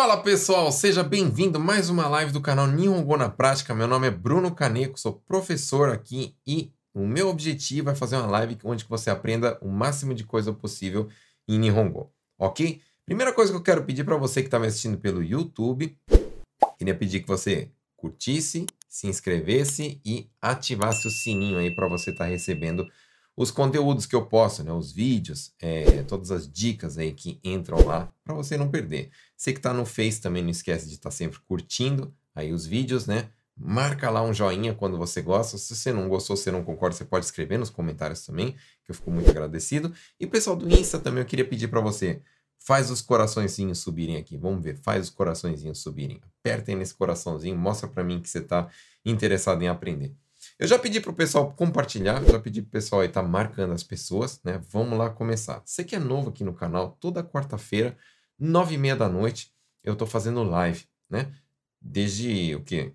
Fala pessoal, seja bem-vindo a mais uma live do canal Nihongo na Prática. Meu nome é Bruno Caneco, sou professor aqui e o meu objetivo é fazer uma live onde você aprenda o máximo de coisa possível em Nihongo, ok? Primeira coisa que eu quero pedir para você que está me assistindo pelo YouTube, queria pedir que você curtisse, se inscrevesse e ativasse o sininho aí para você estar tá recebendo os conteúdos que eu posto, né, os vídeos, é, todas as dicas aí que entram lá para você não perder. Você que está no Face também não esquece de estar tá sempre curtindo aí os vídeos, né? Marca lá um joinha quando você gosta. Se você não gostou, se você não concorda, você pode escrever nos comentários também, que eu fico muito agradecido. E pessoal do Insta também eu queria pedir para você, faz os coraçõezinhos subirem aqui. Vamos ver, faz os coraçõezinhos subirem. Apertem nesse coraçãozinho, mostra para mim que você está interessado em aprender. Eu já pedi para o pessoal compartilhar, já pedi para o pessoal aí estar tá marcando as pessoas, né? Vamos lá começar. Você que é novo aqui no canal, toda quarta-feira, nove e meia da noite, eu estou fazendo live, né? Desde o quê?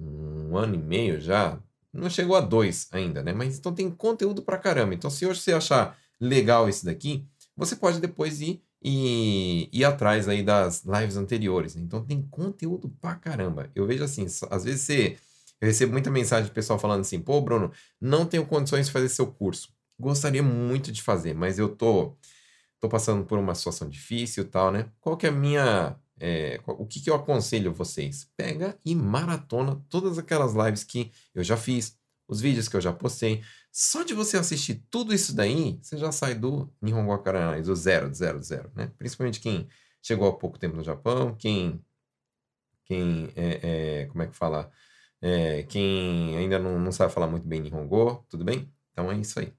Um ano e meio já. Não chegou a dois ainda, né? Mas então tem conteúdo para caramba. Então, se hoje você achar legal esse daqui, você pode depois ir e ir atrás aí das lives anteriores. Né? Então tem conteúdo pra caramba. Eu vejo assim, às vezes você eu recebo muita mensagem de pessoal falando assim: pô, Bruno, não tenho condições de fazer seu curso. Gostaria muito de fazer, mas eu tô, tô passando por uma situação difícil e tal, né? Qual que é a minha. É, o que, que eu aconselho vocês? Pega e maratona todas aquelas lives que eu já fiz, os vídeos que eu já postei. Só de você assistir tudo isso daí, você já sai do Nihongo Akaranai, do zero, do zero, do zero, né? Principalmente quem chegou há pouco tempo no Japão, quem, quem é, é, como é que fala? É, quem ainda não, não sabe falar muito bem Nihongo, tudo bem? Então é isso aí.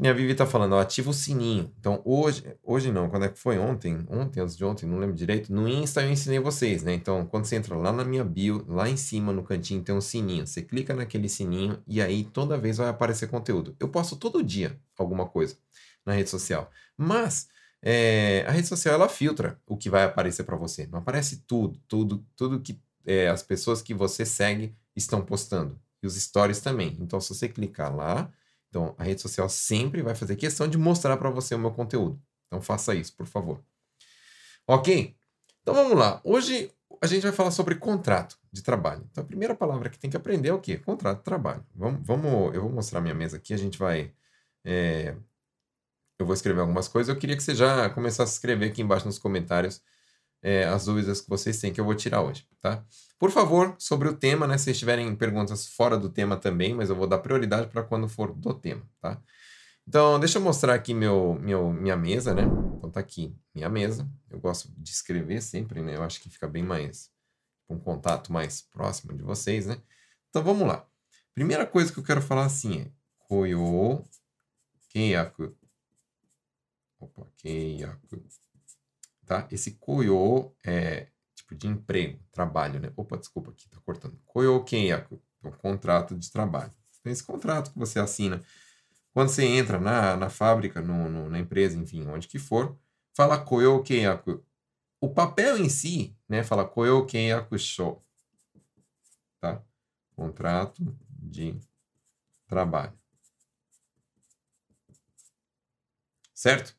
Que a Vivi tá falando, ó, ativa o sininho. Então hoje, hoje não, quando é que foi? Ontem? Ontem, antes de ontem, não lembro direito. No Insta eu ensinei vocês, né? Então quando você entra lá na minha bio, lá em cima no cantinho tem um sininho. Você clica naquele sininho e aí toda vez vai aparecer conteúdo. Eu posto todo dia alguma coisa na rede social. Mas é, a rede social ela filtra o que vai aparecer para você. Não aparece tudo, tudo, tudo que é, as pessoas que você segue estão postando. E os stories também. Então, se você clicar lá, então a rede social sempre vai fazer questão de mostrar para você o meu conteúdo. Então, faça isso, por favor. Ok? Então, vamos lá. Hoje a gente vai falar sobre contrato de trabalho. Então, a primeira palavra que tem que aprender é o quê? Contrato de trabalho. Vamos, vamos eu vou mostrar minha mesa aqui. A gente vai. É, eu vou escrever algumas coisas. Eu queria que você já começasse a escrever aqui embaixo nos comentários é, as dúvidas que vocês têm que eu vou tirar hoje, tá? Por favor, sobre o tema, né? Se tiverem perguntas fora do tema também, mas eu vou dar prioridade para quando for do tema, tá? Então, deixa eu mostrar aqui meu, meu, minha mesa, né? Então, tá aqui minha mesa. Eu gosto de escrever sempre, né? Eu acho que fica bem mais, um contato mais próximo de vocês, né? Então, vamos lá. Primeira coisa que eu quero falar assim é Koyo Keiyaku. Opa, Keiyaku tá? Esse koyo é tipo de emprego, trabalho, né? Opa, desculpa aqui, tá cortando. Koyo kenyaku, é um contrato de trabalho. Tem esse contrato que você assina. Quando você entra na, na fábrica, no, no, na empresa, enfim, onde que for, fala koyo kenyaku. O papel em si, né, fala koyo kenyaku sho, tá? Contrato de trabalho. Certo?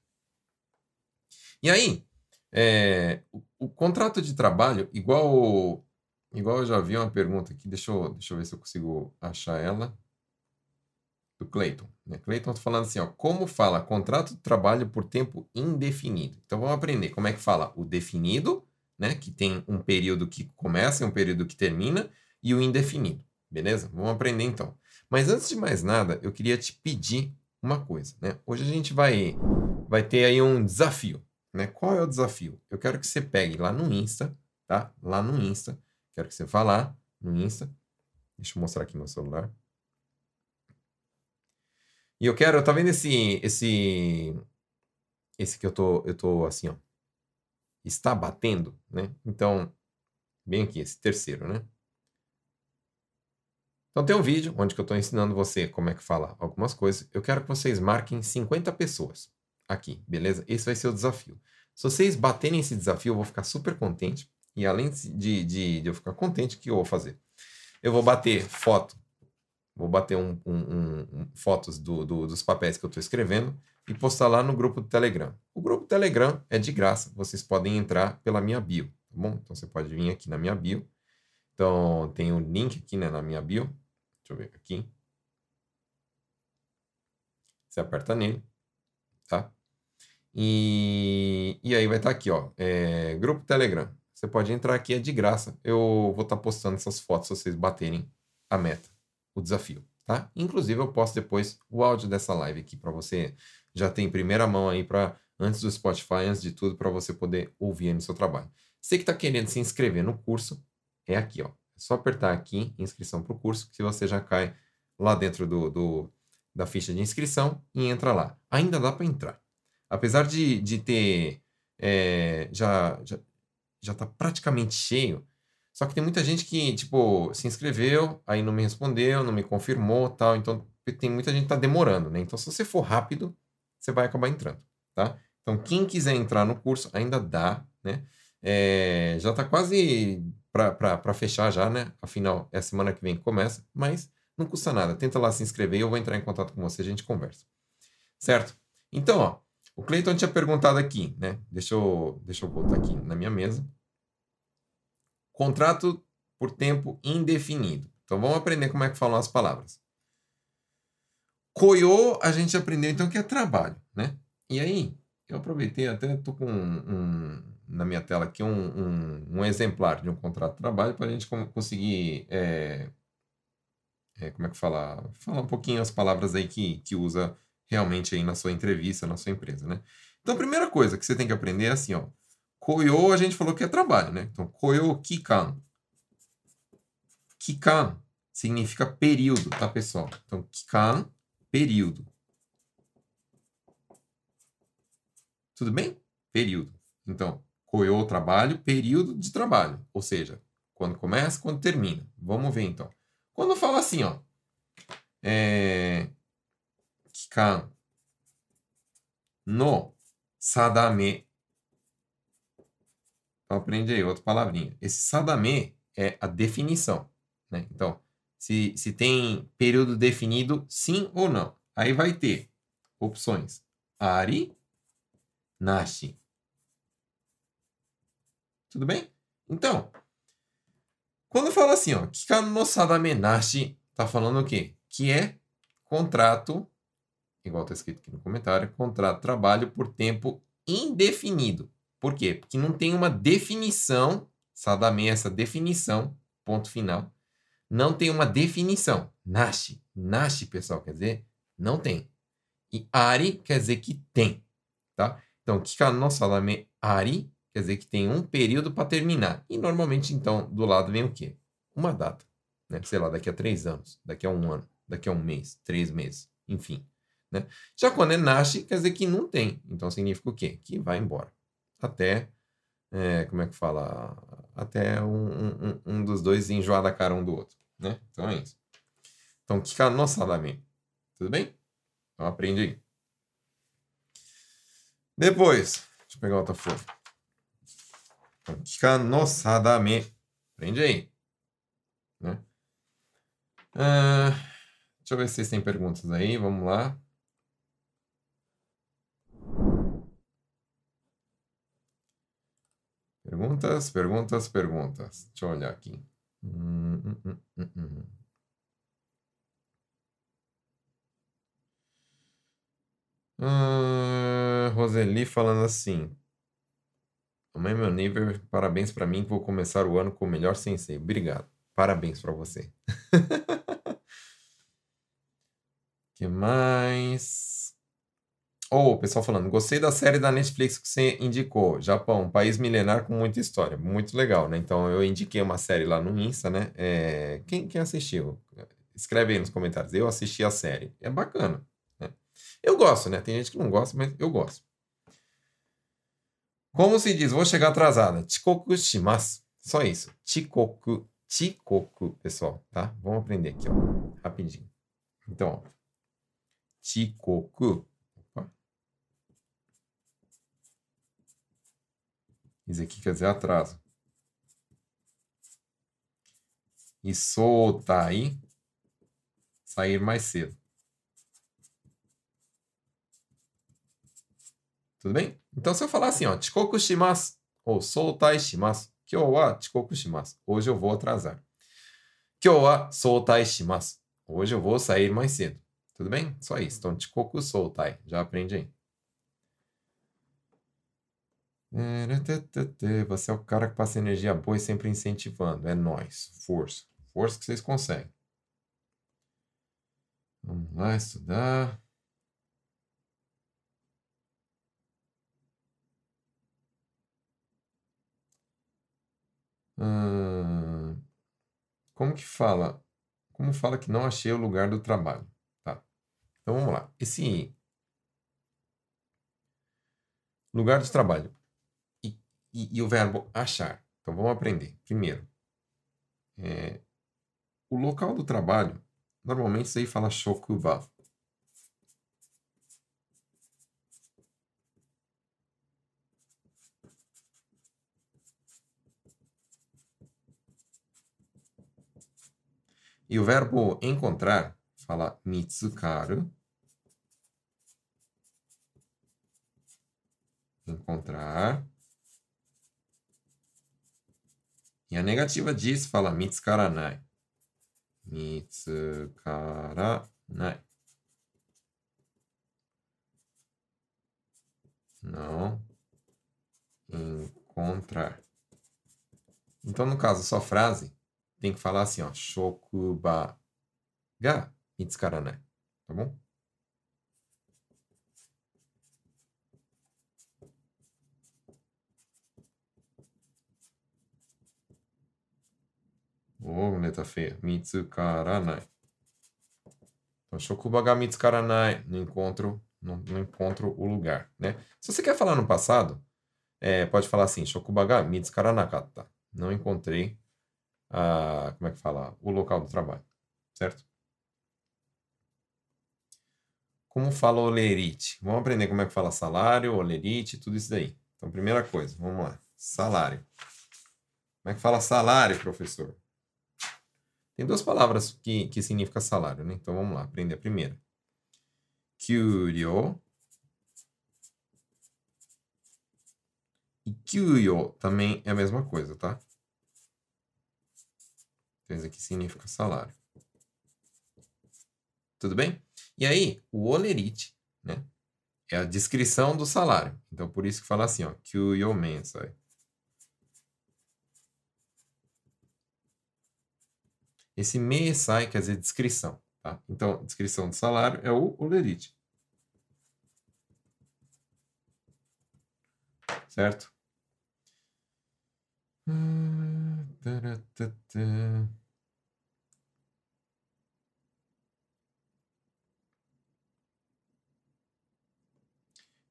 E aí, é, o, o, contrato de trabalho, igual, igual eu já vi uma pergunta aqui, deixa eu, deixa eu ver se eu consigo achar ela, do Clayton. Né? Clayton está falando assim, ó, como fala contrato de trabalho por tempo indefinido. Então vamos aprender como é que fala o definido, né, que tem um período que começa e um período que termina, e o indefinido, beleza? Vamos aprender então. Mas antes de mais nada, eu queria te pedir uma coisa, né? Hoje a gente vai, vai ter aí um desafio, né? Qual é o desafio? Eu quero que você pegue lá no Insta, tá? Lá no Insta. Quero que você vá lá no Insta. Deixa eu mostrar aqui meu celular. E eu quero, tá vendo esse esse esse que eu tô eu tô assim, ó. Está batendo, né? Então, bem aqui esse terceiro, né? Então tem um vídeo onde que eu estou ensinando você como é que fala algumas coisas. Eu quero que vocês marquem 50 pessoas aqui, beleza? Esse vai ser o desafio. Se vocês baterem esse desafio, eu vou ficar super contente. E além de, de, de eu ficar contente, o que eu vou fazer? Eu vou bater foto vou bater um, um, um, fotos do, do, dos papéis que eu estou escrevendo e postar lá no grupo do Telegram. O grupo do Telegram é de graça, vocês podem entrar pela minha bio, tá bom? Então você pode vir aqui na minha bio. Então tem um link aqui né, na minha bio. Deixa eu ver aqui. Você aperta nele? E, e aí vai estar tá aqui, ó, é, grupo Telegram. Você pode entrar aqui, é de graça. Eu vou estar tá postando essas fotos se vocês baterem a meta, o desafio, tá? Inclusive eu posto depois o áudio dessa live aqui para você já ter em primeira mão aí para antes do Spotify, antes de tudo, para você poder ouvir no seu trabalho. Você que está querendo se inscrever no curso, é aqui, ó. É só apertar aqui, inscrição para o curso, que você já cai lá dentro do, do da ficha de inscrição e entra lá. Ainda dá para entrar. Apesar de, de ter. É, já, já, já tá praticamente cheio. Só que tem muita gente que, tipo, se inscreveu, aí não me respondeu, não me confirmou tal. Então, tem muita gente que tá demorando, né? Então, se você for rápido, você vai acabar entrando, tá? Então, quem quiser entrar no curso, ainda dá, né? É, já tá quase para fechar já, né? Afinal, é semana que vem que começa, mas não custa nada. Tenta lá se inscrever eu vou entrar em contato com você, a gente conversa. Certo? Então, ó, o Cleiton tinha perguntado aqui, né? Deixa eu, deixa eu voltar aqui na minha mesa. Contrato por tempo indefinido. Então vamos aprender como é que falam as palavras. Koyo, a gente aprendeu então que é trabalho, né? E aí, eu aproveitei, até estou com um, um, na minha tela aqui um, um, um, exemplar de um contrato de trabalho para a gente conseguir é, é, como é que fala? Falar um pouquinho as palavras aí que, que usa realmente aí na sua entrevista, na sua empresa, né? Então, a primeira coisa que você tem que aprender é assim, ó. Koyo, a gente falou que é trabalho, né? Então, koyo kikan. Kikan significa período, tá, pessoal? Então, kikan, período. Tudo bem? Período. Então, koyo, trabalho, período de trabalho. Ou seja, quando começa, quando termina. Vamos ver, então. Quando fala assim, ó, é, kikan no sadame. Então, aprende aí outra palavrinha. Esse sadame é a definição. Né? Então, se, se tem período definido, sim ou não. Aí vai ter opções. Ari, nashi. Tudo bem? Então, quando fala assim, ó, Kika no sadame nashi, tá falando o quê? Que é contrato, igual tá escrito aqui no comentário, contrato de trabalho por tempo indefinido. Por quê? Porque não tem uma definição, sadame é essa definição, ponto final, não tem uma definição. Nashi, nashi, pessoal, quer dizer, não tem. E ari quer dizer que tem, tá? Então, Kika no sadame ari quer dizer que tem um período para terminar. E normalmente, então, do lado vem o quê? Uma data. Né? Sei lá, daqui a três anos, daqui a um ano, daqui a um mês, três meses, enfim. Né? Já quando é nasce, quer dizer que não tem. Então significa o quê? Que vai embora. Até, é, como é que fala? Até um, um, um, dos dois enjoar da cara um do outro. Né? Então é isso. Então, que canosadamente. Tudo bem? Então aprende aí. Depois, deixa eu pegar outra folha. Então, Kikanosadame. Aprende aí. Né? Ah, deixa eu ver se vocês têm perguntas aí. Vamos lá. Perguntas, perguntas, perguntas. Deixa eu olhar aqui. Hum, hum, hum, uh, Roseli falando assim: Mamãe, meu nível, parabéns para mim, vou começar o ano com o melhor sensei. Obrigado. Parabéns para você. que mais? Oh, o pessoal falando, gostei da série da Netflix que você indicou. Japão, país milenar com muita história. Muito legal, né? Então eu indiquei uma série lá no Insta, né? É... Quem, quem assistiu? Escreve aí nos comentários. Eu assisti a série. É bacana. Né? Eu gosto, né? Tem gente que não gosta, mas eu gosto. Como se diz, vou chegar atrasada. Chikoku shimasu. Só isso. Chikoku. Chikoku, pessoal, tá? Vamos aprender aqui, ó. Rapidinho. Então, ó. Chikoku. Opa. Isso aqui quer dizer atraso. E sotai. sair mais cedo. Tudo bem? Então, se eu falar assim, ó, chikoku shimasu, ou soutai shimasu, kyou wa chikoku shimasu, hoje eu vou atrasar. Kyou wa soutai shimasu, hoje eu vou sair mais cedo. Tudo bem? Só isso. Então, chikoku soutai, já aprende aí. Você é o cara que passa energia boa e sempre incentivando. É nós. Força. Força que vocês conseguem. Vamos lá estudar. Como que fala? Como fala que não achei o lugar do trabalho? Tá. Então vamos lá. Esse lugar do trabalho e, e, o verbo achar. Então vamos aprender. Primeiro, é, o local do trabalho, normalmente aí fala shokuba. E o verbo encontrar fala mitsukaru. Encontrar. E a negativa diz fala mitsukaranai. Mitsukaranai. Não encontrar. Então, no caso, só frase, tem que falar assim, ó, shokuba ga mitsukaranai, tá bom? Ô, oh, letra feia. Mitsukaranai. Então, shokuba ga mitsukaranai. Não encontro, não, não encontro o lugar, né? Se você quer falar no passado, é, pode falar assim, shokuba ga mitsukaranakata. Não encontrei a, como é que fala, o local do trabalho, certo? Como fala olerite? Vamos aprender como é que fala salário, olerite, tudo isso daí. Então, primeira coisa, vamos lá. Salário. Como é que fala salário, professor? Tem duas palavras que, que significam salário, né? Então, vamos lá, aprender a primeira. Kyuryo. E kyuyo também é a mesma coisa, tá? Então, isso aqui significa salário. Tudo bem? E aí, o olerite, né? É a descrição do salário. Então, por isso que fala assim, ó. Kyuyo mensai. Esse mesai quer dizer descrição, tá? Então, descrição do salário é o olerite. Certo?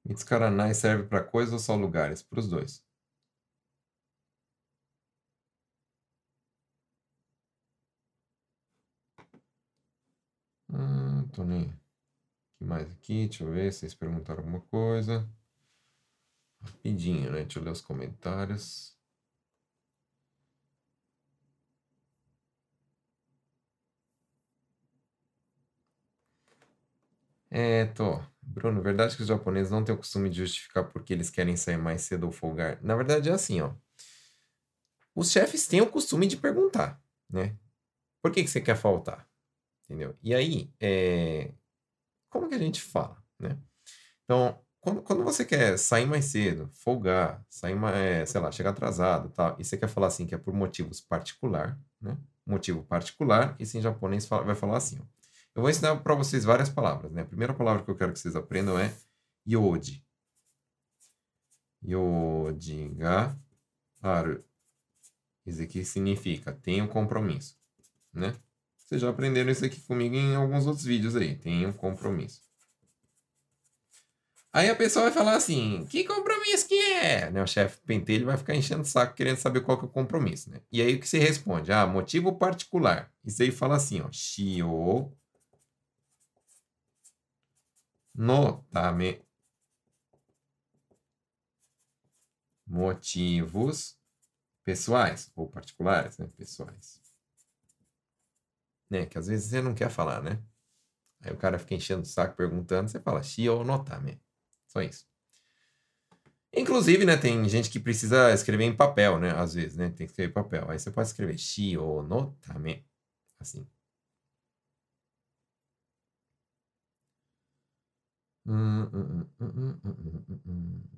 Mitsukaranai serve para coisas ou só lugares? Para os dois. Ah, tô nem. que mais aqui? Deixa eu ver se vocês perguntaram alguma coisa. Rapidinho, né? Deixa eu ler os comentários. É, tô. Bruno, verdade que os japoneses não têm o costume de justificar porque eles querem sair mais cedo ou folgar? Na verdade é assim, ó. Os chefes têm o costume de perguntar, né? Por que, que você quer faltar? Entendeu? E aí, é... como que a gente fala, né? Então, quando, quando você quer sair mais cedo, folgar, sair mais, é, sei lá, chegar atrasado tal, e você quer falar assim que é por motivos particular, né? Motivo particular, e em japonês fala, vai falar assim, ó. Eu vou ensinar para vocês várias palavras, né? A primeira palavra que eu quero que vocês aprendam é yodi. Yodi ga aru. Isso aqui significa tenho compromisso, né? Vocês já aprenderam isso aqui comigo em alguns outros vídeos aí. Tenho compromisso. Aí a pessoa vai falar assim, que compromisso que é? Né? O chefe pentelho vai ficar enchendo o saco querendo saber qual que é o compromisso, né? E aí o que você responde? Ah, motivo particular. Isso aí fala assim, ó. Shio no. Motivos pessoais ou particulares, né? Pessoais. Né? Que às vezes você não quer falar, né? Aí o cara fica enchendo o saco perguntando, você fala shio no tame. Só isso. Inclusive, né, tem gente que precisa escrever em papel, né? Às vezes, né? Tem que escrever em papel. Aí você pode escrever shio no tame. Assim. Hum, hum, hum,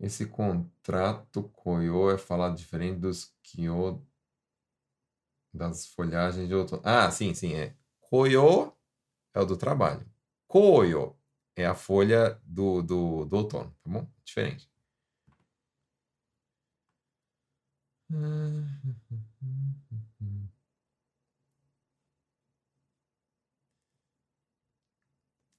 Esse contrato Koyo é falado diferente dos Kyo das folhagens de outono. Ah, sim, sim, é. Koyo é o do trabalho. Koyo é a folha do, do, do outono, tá bom? Diferente.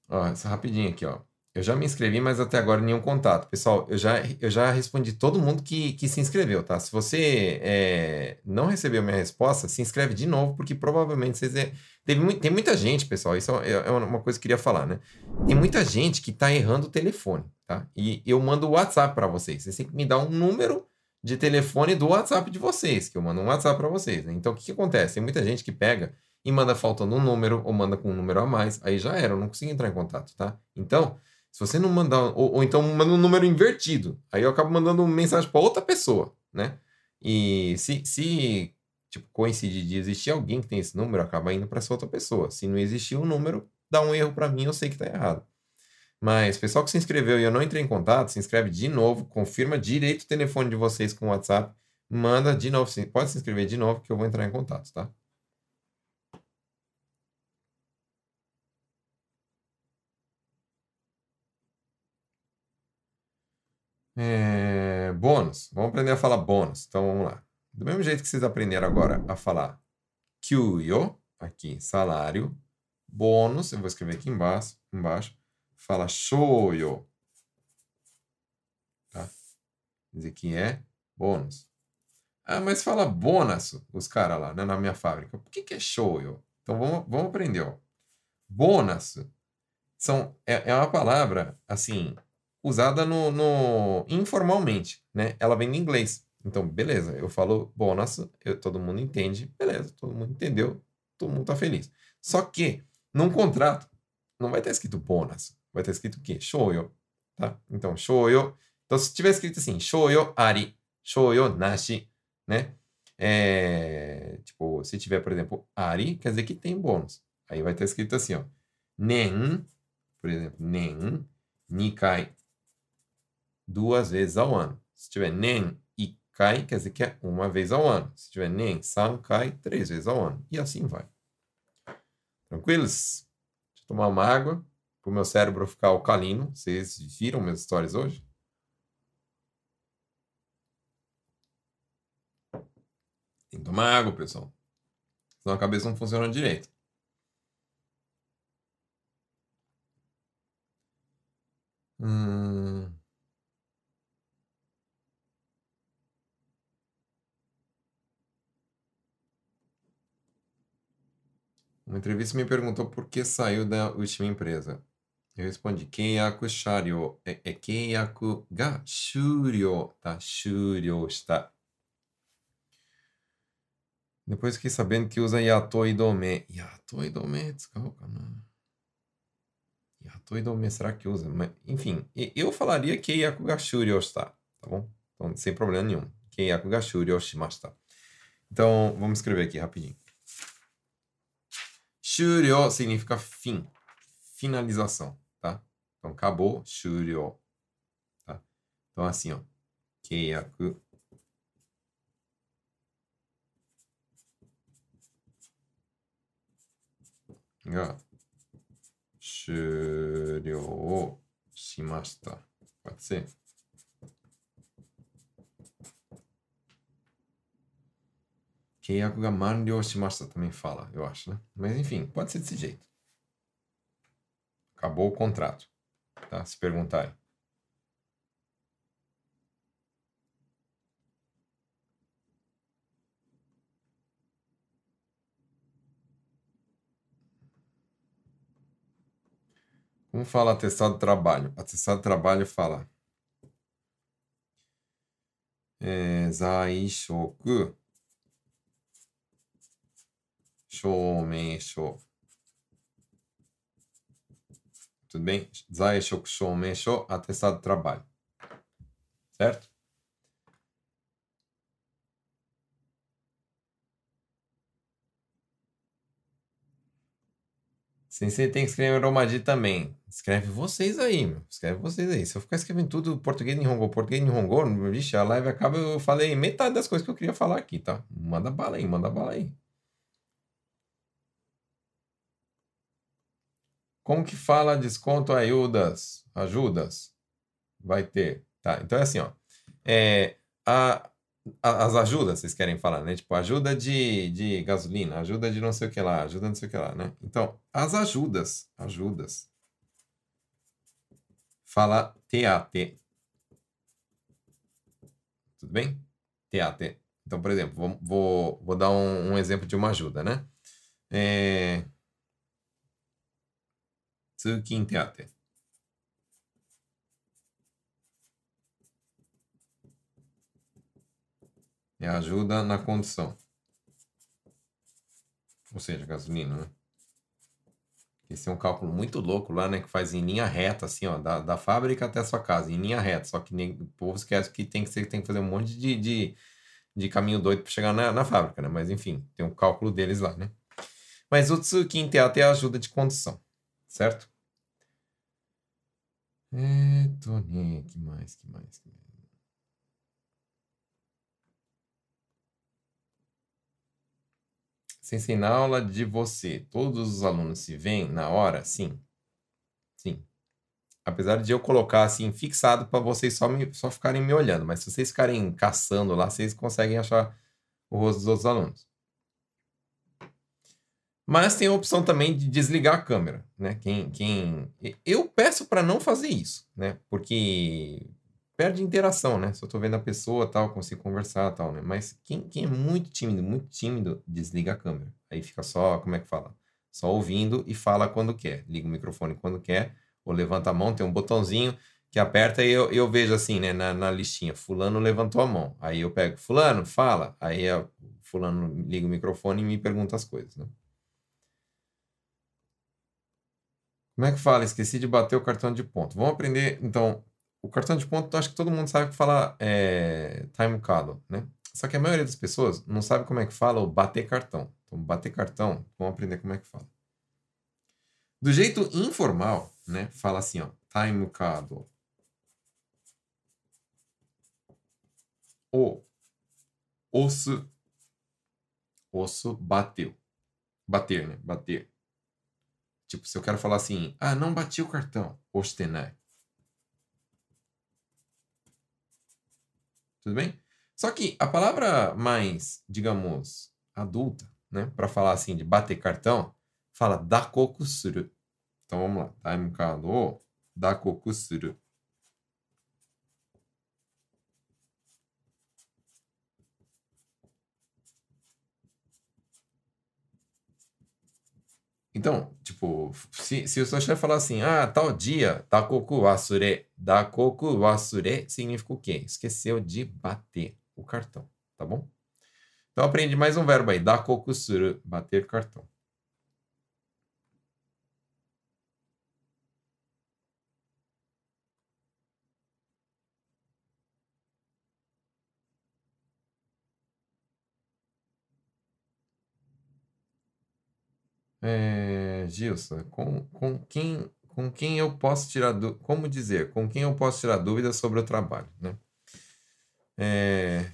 Ó, essa rapidinho aqui, ó. Eu já me inscrevi, mas até agora nenhum contato. Pessoal, eu já, eu já respondi todo mundo que, que se inscreveu, tá? Se você é, não recebeu minha resposta, se inscreve de novo, porque provavelmente vocês. É, teve, tem muita gente, pessoal, isso é, é uma coisa que eu queria falar, né? Tem muita gente que tá errando o telefone, tá? E eu mando o WhatsApp para vocês. Vocês têm que me dar um número de telefone do WhatsApp de vocês, que eu mando um WhatsApp para vocês. Né? Então, o que, que acontece? Tem muita gente que pega e manda faltando um número ou manda com um número a mais. Aí já era, eu não consigo entrar em contato, tá? Então. Se você não mandar, ou, ou então manda um número invertido, aí eu acabo mandando mensagem para outra pessoa, né? E se, se tipo, coincidir de existir alguém que tem esse número, acaba indo para essa outra pessoa. Se não existir um número, dá um erro para mim, eu sei que está errado. Mas, pessoal que se inscreveu e eu não entrei em contato, se inscreve de novo, confirma direito o telefone de vocês com o WhatsApp, manda de novo, pode se inscrever de novo que eu vou entrar em contato, tá? É, bônus. Vamos aprender a falar bônus. Então vamos lá. Do mesmo jeito que vocês aprenderam agora a falar kyuyo, aqui, salário, bônus, eu vou escrever aqui embaixo, embaixo fala shoyo. Tá? Dizer que é bônus. Ah, mas fala bônus, os caras lá, né, na minha fábrica. Por que, que é shoyo? Então vamos, vamos aprender, ó. Bônus são, é, é uma palavra, assim, usada no, no, informalmente, né? Ela vem em inglês. Então, beleza, eu falo bônus, eu, todo mundo entende, beleza, todo mundo entendeu, todo mundo tá feliz. Só que, num contrato, não vai estar escrito bônus, vai estar escrito o quê? Shoyo, tá? Então, shoyo. Então, se tiver escrito assim, shoyo ari, shoyo nashi, né? É, tipo, se tiver, por exemplo, ari, quer dizer que tem bônus. Aí vai estar escrito assim, ó, nen, por exemplo, nen, nikai, duas vezes ao ano. Se tiver nen e kai, quer dizer que é uma vez ao ano. Se tiver nen, san, kai, três vezes ao ano. E assim vai. Tranquilos? Deixa eu tomar uma água para o meu cérebro ficar alcalino. Vocês viram minhas histórias hoje? Tem que tomar água, pessoal. Senão a cabeça não funciona direito. Hum... Uma entrevista me perguntou por que saiu da última empresa. Eu respondi, Keiyaku Shario. É, é Keiyaku ga shuryo, tá? Shuryo está. Depois fiquei sabendo que usa Yato Idome. Yato Idome, desculpa, não. Yato Idome, será que usa? Mas, enfim, eu falaria Keiyaku ga shuryo está, tá bom? Então, sem problema nenhum. Keiyaku ga shuryo shimashita. Então, vamos escrever aqui rapidinho. Shuryo significa fim, finalização, tá? Então, acabou, shuryo, tá? Então, assim, ó, keiyaku ga shuryo shimashita. Pode ser? Keyakuga é de Shimashita também fala, eu acho, né? Mas enfim, pode ser desse jeito. Acabou o contrato, tá? Se perguntarem. Como fala atestado de trabalho? Atestado de trabalho fala. É, 证明书。Tudo bem? 在职证明书 atestado de trabalho. Certo? Sensei tem que escrever Romadi também. Escreve vocês aí, meu. Escreve vocês aí. Se eu ficar escrevendo tudo português em Hongo, português em Hongo, vixe, a live acaba, eu falei metade das coisas que eu queria falar aqui, tá? Manda bala aí, manda bala aí. Como que fala desconto ajudas? Ajudas? Vai ter. Tá, então é assim, ó. É, a, a- as ajudas, vocês querem falar, né? Tipo, ajuda de, de gasolina, ajuda de não sei o que lá, ajuda não sei o que lá, né? Então, as ajudas, ajudas. Fala TAT. Tudo bem? TAT. Então, por exemplo, vou, vou, vou dar um, um exemplo de uma ajuda, né? É... 通勤手当。É ajuda na condução. Ou seja, gasolina, né? Esse é um cálculo muito louco lá, né? Que faz em linha reta, assim, ó, da, da fábrica até a sua casa, em linha reta. Só que nem, o povo esquece que tem que, ser, tem que fazer um monte de, de, de caminho doido para chegar na, na fábrica, né? Mas enfim, tem um cálculo deles lá, né? Mas o Tsukin Teatro é a ajuda de condução, certo? É, Tony, que mais, que mais, que mais? Sensei, na aula de você, todos os alunos se veem na hora? Sim. Sim. Apesar de eu colocar assim fixado para vocês só, me, só ficarem me olhando, mas se vocês ficarem caçando lá, vocês conseguem achar o rosto dos outros alunos. Mas tem a opção também de desligar a câmera, né? Quem, quem... Eu peço para não fazer isso, né? Porque perde interação, né? Se eu tô vendo a pessoa, tal, consigo conversar, tal, né? Mas quem, quem é muito tímido, muito tímido, desliga a câmera. Aí fica só, como é que fala? Só ouvindo e fala quando quer. Liga o microfone quando quer, ou levanta a mão, tem um botãozinho que aperta e eu, eu vejo assim, né, na, na listinha, fulano levantou a mão. Aí eu pego, fulano, fala. Aí a, fulano liga o microfone e me pergunta as coisas, né? Como é que fala? Esqueci de bater o cartão de ponto. Vamos aprender, então, o cartão de ponto, acho que todo mundo sabe que fala é, time card, né? Só que a maioria das pessoas não sabe como é que fala o bater cartão. Então, bater cartão, vamos aprender como é que fala. Do jeito informal, né? Fala assim, ó, time card. O osso osso bateu. Bater, né? Bater. Tipo, se eu quero falar assim, ah, não bati o cartão, ostenai. Tudo bem? Só que a palavra mais, digamos, adulta, né, para falar assim de bater cartão, fala dakoku suru. Então vamos lá, time card o dakoku suru. Então, tipo, se, se o chefe falar assim, ah, tal dia, dakoku wasure, dakoku wasure significa o quê? Esqueceu de bater o cartão, tá bom? Então aprende mais um verbo aí, dakoku suru, bater cartão. É, Gilson, com, com quem com quem eu posso tirar du... como dizer, com quem eu posso tirar dúvidas sobre o trabalho, né? É...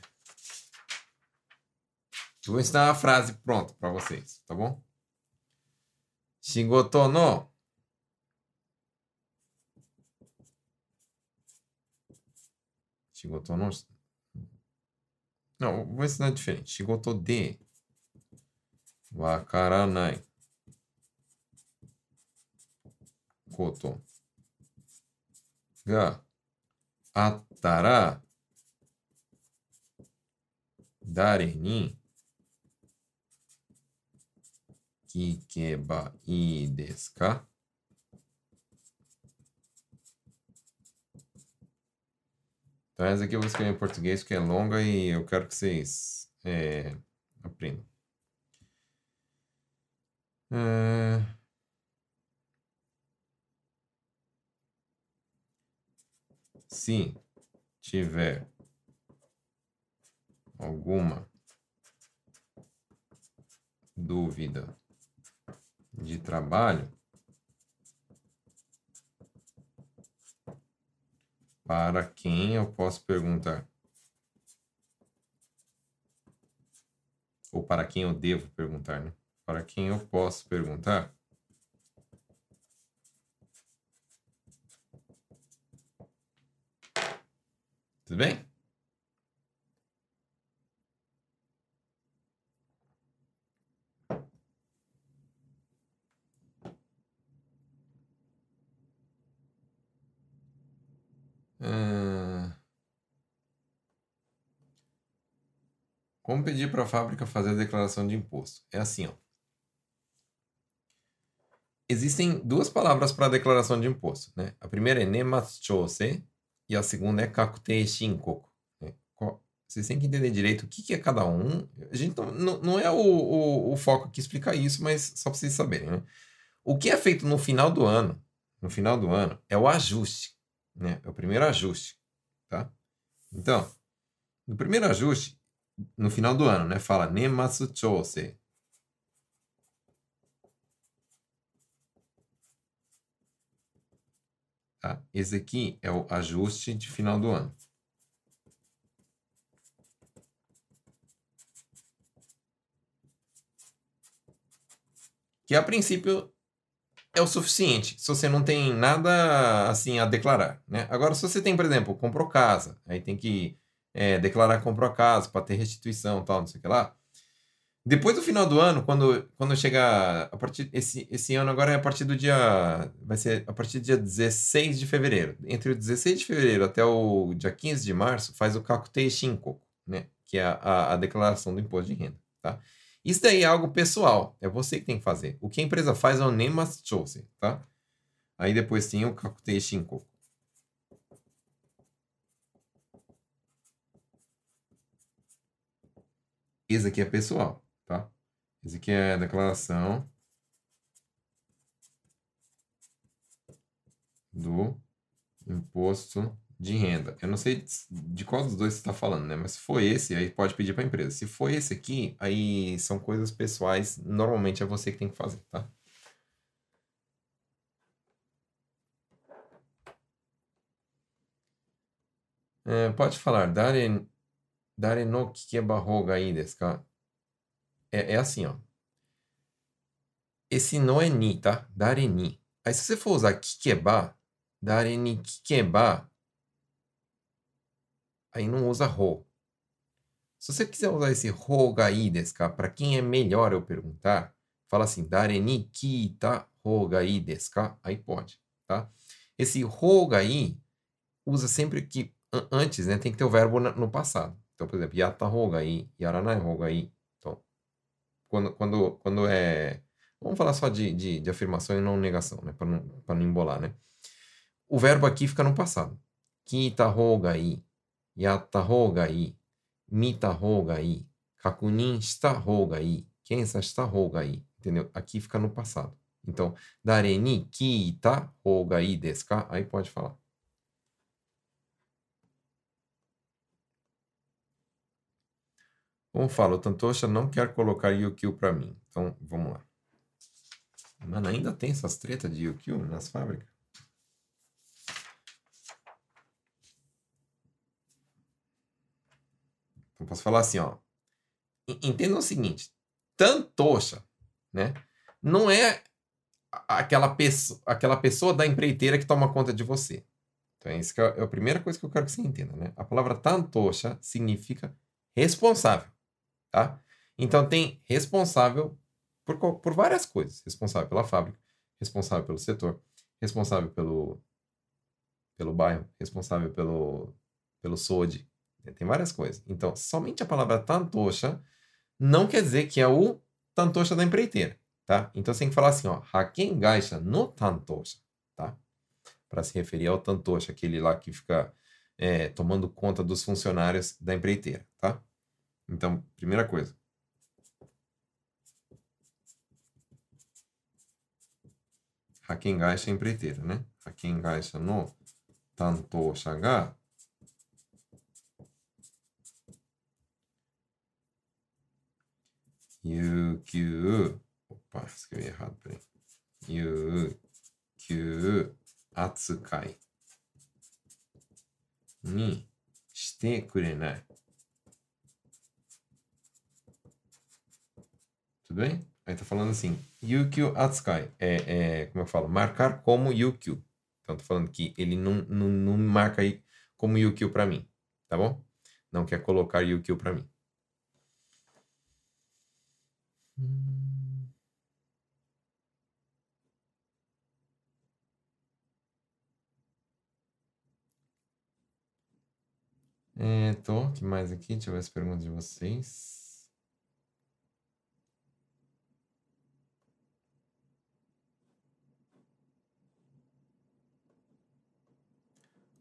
Vou ensinar a frase pronta para vocês, tá bom? Shigoto no Não, vou ensinar diferente. Shigoto de wakaranai ことがあったら誰に聞けばいいですか Então, essa aqui eu vou escrever em português, que é longa e eu quero que vocês é, aprendam. É... Se tiver alguma dúvida de trabalho, para quem eu posso perguntar? Ou para quem eu devo perguntar, né? Para quem eu posso perguntar? Tudo bem? Ah. Como pedir para a fábrica fazer a declaração de imposto? É assim, ó. Existem duas palavras para a declaração de imposto, né? A primeira é nematchose e a segunda é kakutei shinkoku. Né? Vocês têm que entender direito o que, que é cada um. A gente não, não é o, o, o foco aqui explicar isso, mas só para vocês saberem, né? O que é feito no final do ano, no final do ano, é o ajuste, né? É o primeiro ajuste, tá? Então, no primeiro ajuste, no final do ano, né? Fala nematsu chose. Tá? Esse aqui é o ajuste de final do ano. Que a princípio é o suficiente, se você não tem nada assim a declarar. Né? Agora, se você tem, por exemplo, comprou casa, aí tem que é, declarar comprou casa para ter restituição tal, não sei o que lá. Depois do final do ano, quando, quando chegar a partir esse, esse ano agora é a partir do dia vai ser a partir do dia 16 de fevereiro. Entre o 16 de fevereiro até o dia 15 de março faz o Kakutei Shinkoku, né, que é a, a declaração do imposto de renda, tá? Isso daí é algo pessoal, é você que tem que fazer. O que a empresa faz é o Nemas Chose, tá? Aí depois tem o Kakutei Shinkoku. Esse aqui é pessoal? Esse aqui é a declaração do imposto de renda. Eu não sei de qual dos dois você está falando, né? Mas se for esse, aí pode pedir para a empresa. Se for esse aqui, aí são coisas pessoais. Normalmente é você que tem que fazer, tá? É, pode falar. Dare, dare no kikebaho aí desu ka? É, é assim, ó. Esse no é ni, tá? Dare ni. Aí se você for usar kikeba, dare ni kikeba, aí não usa ro. Se você quiser usar esse ro ga ka, para quem é melhor eu perguntar, fala assim, dare ni kita ro ga ka, aí pode, tá? Esse ro ga i usa sempre que antes, né, tem que ter o verbo no passado. Então, por exemplo, yatta ro ga i, yaranai ga i, quando, quando, quando é. Vamos falar só de, de, de afirmação e não negação, né? Para não, não embolar, né? O verbo aqui fica no passado. Kita hoga i, yatta hoga i, mita hoga i, kakunin shita hoga i, kensa shita hoga i. Entendeu? Aqui fica no passado. Então, dare ni kita hoga i desu ka? Aí pode falar. Como fala, o Tantosha não quer colocar Yukio para mim. Então, vamos lá. Mano, ainda tem essas tretas de Yukio nas fábricas? Então, posso falar assim, ó. Entenda o seguinte. Tantosha, né? Não é aquela pessoa, aquela pessoa da empreiteira que toma conta de você. Então, isso é, é a primeira coisa que eu quero que você entenda, né? A palavra tantosha significa responsável tá? Então tem responsável por, por várias coisas. Responsável pela fábrica, responsável pelo setor, responsável pelo, pelo bairro, responsável pelo, pelo SOD. Né? Tem várias coisas. Então, somente a palavra tantosha não quer dizer que é o tantosha da empreiteira, tá? Então, você tem que falar assim, ó, haken gaisha no tantosha, tá? Para se referir ao tantosha, aquele lá que fica é, tomando conta dos funcionários da empreiteira, tá? Então, primeira coisa. Hakengaisha empreiteira, né? Hakengaisha no tantosha ga Yukyu Opa, escrevi errado, peraí. Yukyu atsukai ni shite kurenai. Tudo bem? Aí tá falando assim, Yukyu Atsukai, é, é, como eu falo, marcar como Yukyu. Então tá falando que ele não, não, não marca aí como Yukyu para mim, tá bom? Não quer colocar Yukyu para mim. Hum. É, tô, que mais aqui? Deixa eu ver as perguntas de vocês.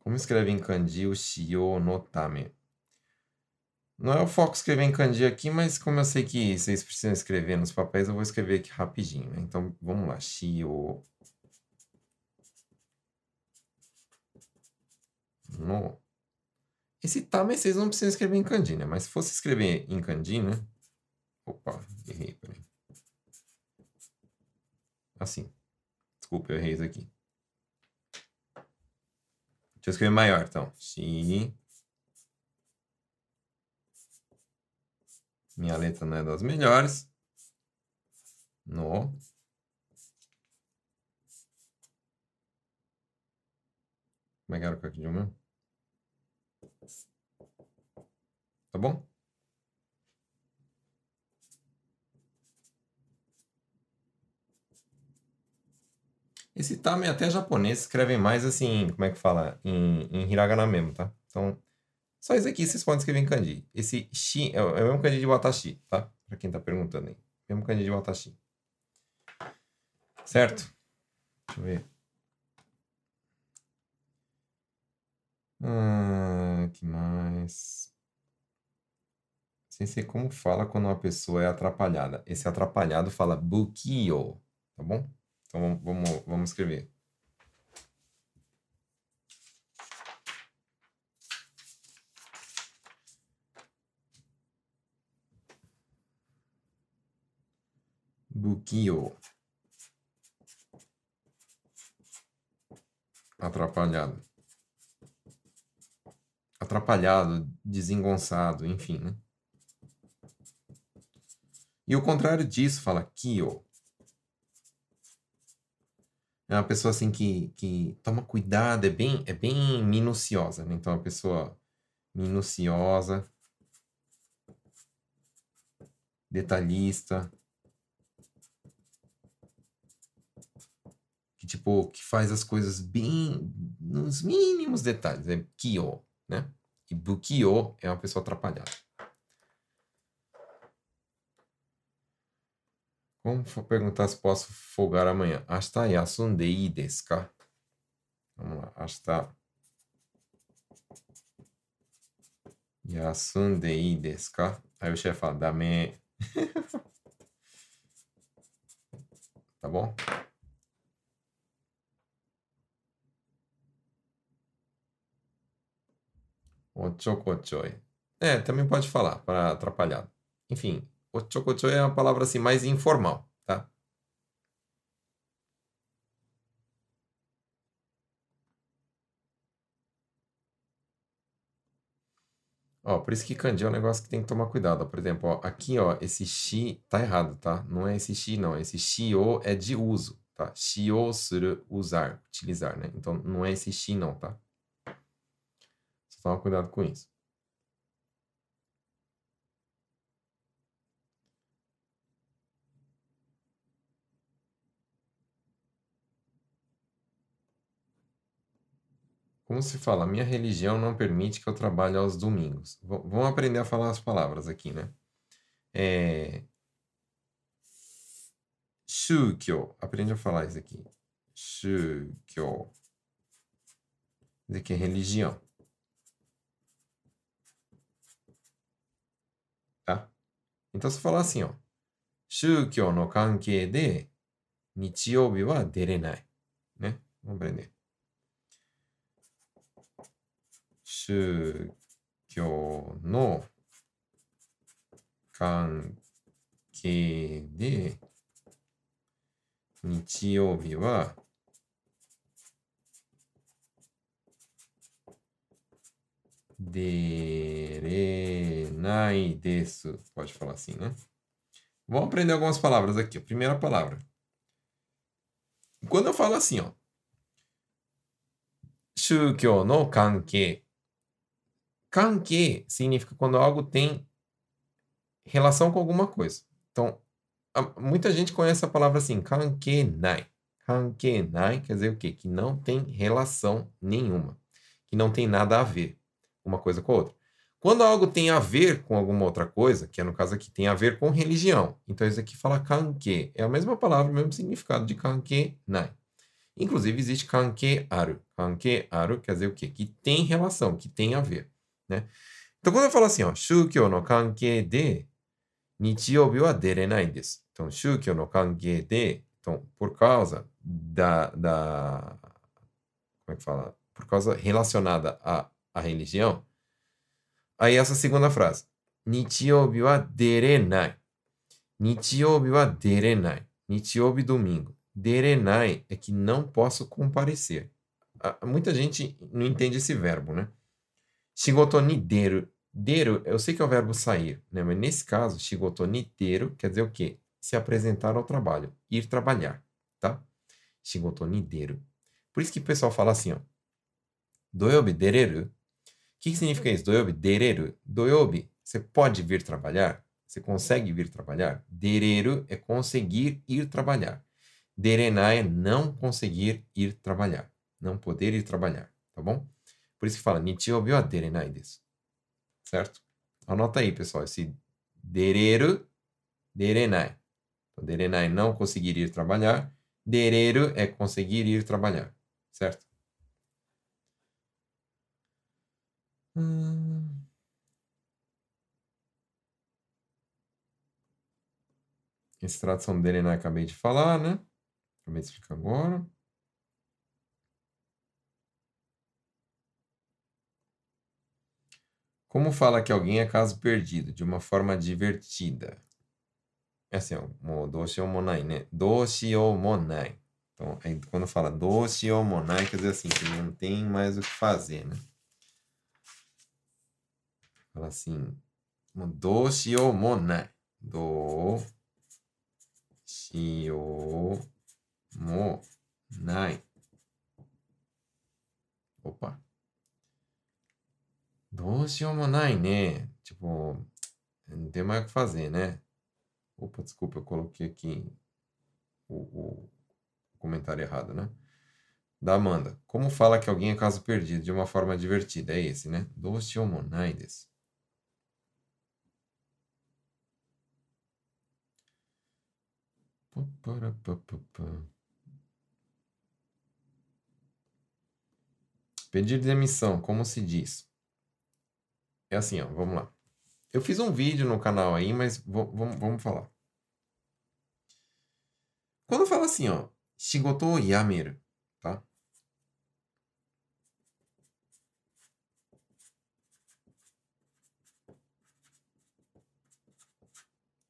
Como escreve em kanji o shio no tame? Não é o foco escrever em kanji aqui, mas como eu sei que vocês precisam escrever nos papéis, eu vou escrever aqui rapidinho. Né? Então, vamos lá. Shio no. Esse tame vocês não precisam escrever em kanji, né? Mas se fosse escrever em kanji, né? Opa, errei, peraí. Assim. Desculpa, eu errei isso aqui. Eu escrever maior, então. Xi. Minha letra não é das melhores. No. Como é que era o de uma? Tá bom? Esse tame até japonês escrevem mais assim, como é que fala? Em, em hiragana mesmo, tá? Então, só isso aqui vocês podem escrever em kanji. Esse shi é, o é mesmo kanji de watashi, tá? Pra quem tá perguntando aí. Mesmo kanji de watashi. Certo? Deixa eu ver. Ah, que mais? Sem ser como fala quando uma pessoa é atrapalhada. Esse atrapalhado fala bukio, tá bom? Então vamos, vamos escrever. Buquio. Atrapalhado. Atrapalhado, desengonçado, enfim, né? E o contrário disso fala kio. É uma pessoa assim que, que toma cuidado, é bem, é bem minuciosa, né? Então, é uma pessoa minuciosa, detalhista, que tipo, que faz as coisas bem nos mínimos detalhes, é kyo, né? E bukyo é uma pessoa atrapalhada. Vamos perguntar se posso folgar amanhã. Ashita yasundei desu ka? Vamos lá. Ashita yasundei desu ka? Aí o chefe fala, dame. tá bom? Ochokochoi. É, também pode falar, para atrapalhar. Enfim, Ochococho é uma palavra assim mais informal, tá? Ó, por isso que kanji é um negócio que tem que tomar cuidado. Ó. Por exemplo, ó, aqui, ó, esse shi tá errado, tá? Não é esse shi, não. Esse shio é de uso, tá? Shio suru, usar, utilizar, né? Então, não é esse shi, não, tá? Só toma cuidado com isso. Como se fala, minha religião não permite que eu trabalhe aos domingos. V vamos aprender a falar as palavras aqui, né? É... Shukyo. Aprende a falar isso aqui. Shukyo. Isso aqui é religião. Tá? Então, se falar assim, ó. Shukyo no kankei de, nichiyoubi wa derenai. Né? Vamos aprender. 宗教の関係で日曜日は出れないです。Pode falar assim, né? Vamos aprender algumas palavras aqui. A primeira palavra. Quando eu falo assim, ó. 宗教の関係。 関係 significa quando algo tem relação com alguma coisa. Então, muita gente conhece a palavra assim, kankenai. Kankenai quer dizer o quê? Que não tem relação nenhuma. Que não tem nada a ver uma coisa com a outra. Quando algo tem a ver com alguma outra coisa, que é no caso aqui, tem a ver com religião. Então, isso aqui fala kanke. É a mesma palavra, o mesmo significado de kankenai. Inclusive, existe kanke aru. Kanke aru quer dizer o quê? Que tem relação, que tem a ver Né? Então, quando eu falo assim, ó, 宗教の関係で日曜日は出れないんです。Então, 宗教の関係で então, por causa da, da como é que fala? Por causa relacionada à, à religião. Aí essa segunda frase. 日曜日は出れない。日曜日は出れない。日曜日 domingo. 出れない é que não posso comparecer. Ah, Muita gente não entende esse verbo, né? Shigoto nideru. Deru, eu sei que é o verbo sair, né? Mas nesse caso, shigoto nideru quer dizer o quê? Se apresentar ao trabalho, ir trabalhar, tá? Shigoto nideru. Por isso que o pessoal fala assim, ó. Doyobi dereru. O que, que significa isso? Doyobi dereru. Doyobi, você pode vir trabalhar? Você consegue vir trabalhar? Dereru é conseguir ir trabalhar. Derenai é não conseguir ir trabalhar. Não poder ir trabalhar, tá bom? Por isso que fala Nichiobi wa derenai desu. Certo? Anota aí, pessoal, esse dereru, derenai. Então, derenai não conseguir ir trabalhar. Dereru é conseguir ir trabalhar. Certo? Hum. Essa tradução dele, né? Acabei de falar, né? Acabei de explicar agora. Como fala que alguém é caso perdido de uma forma divertida? É assim, o doce ou monai, né? Doce ou monai. Então, aí, quando fala doce ou monai, quer dizer assim, que não tem mais o que fazer, né? Fala assim, doce ou monai. Do, si, o, mo, nai. Opa. どうしようもないね。Tipo, não tem mais o que fazer, né? Opa, desculpa, eu coloquei aqui o, o comentário errado, né? Da Amanda. Como fala que alguém é caso perdido de uma forma divertida? É esse, né? どうしようもないです。Pedir demissão, como se diz? É assim, ó, vamos lá. Eu fiz um vídeo no canal aí, mas vamos, vamos falar. Quando fala assim, ó, shigoto o tá?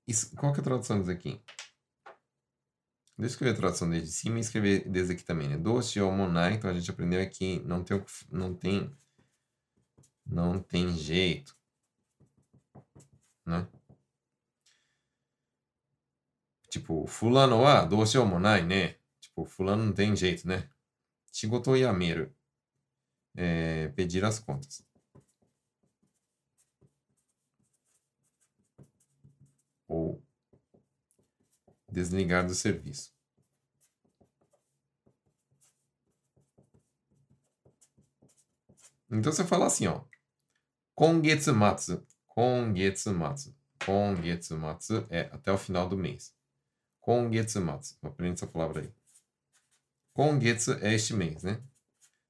Isso, qual que é a tradução disso aqui? Deixa eu escrever a tradução desde cima e escrever desde aqui também, né? Doce ou monai, então a gente aprendeu aqui, não tem, não tem, não tem jeito, né? Tipo, fulano wa doce monai, né? Tipo, fulano não tem jeito, né? Shigoto yameru. É, pedir as contas. Ou desligar do serviço. Então você fala assim, ó. Kongetsu matsu. Kongetsu matsu. Kongetsu matsu é até o final do mês. Kongetsu matsu. Aprende essa palavra aí. É este mês, né?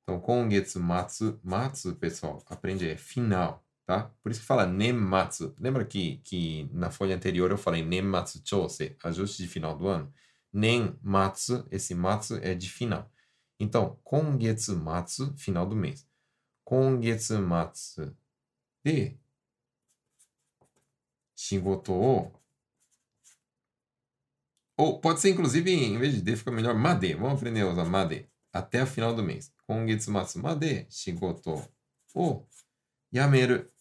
Então, kongetsu matsu. Matsu, pessoal, aprende é final. tá? Por isso que fala nematsu. Lembra que, que na folha anterior eu falei nematsu chose, ajuste de final do ano? Nenmatsu, esse matsu é de final. Então, kongetsu matsu, final do mês. Kongetsu matsu de shigoto o ou pode ser, inclusive, em vez de D, fica melhor made. Vamos aprender a usar made. Até o final do mês. Kongetsu matsu made shigoto o yameru.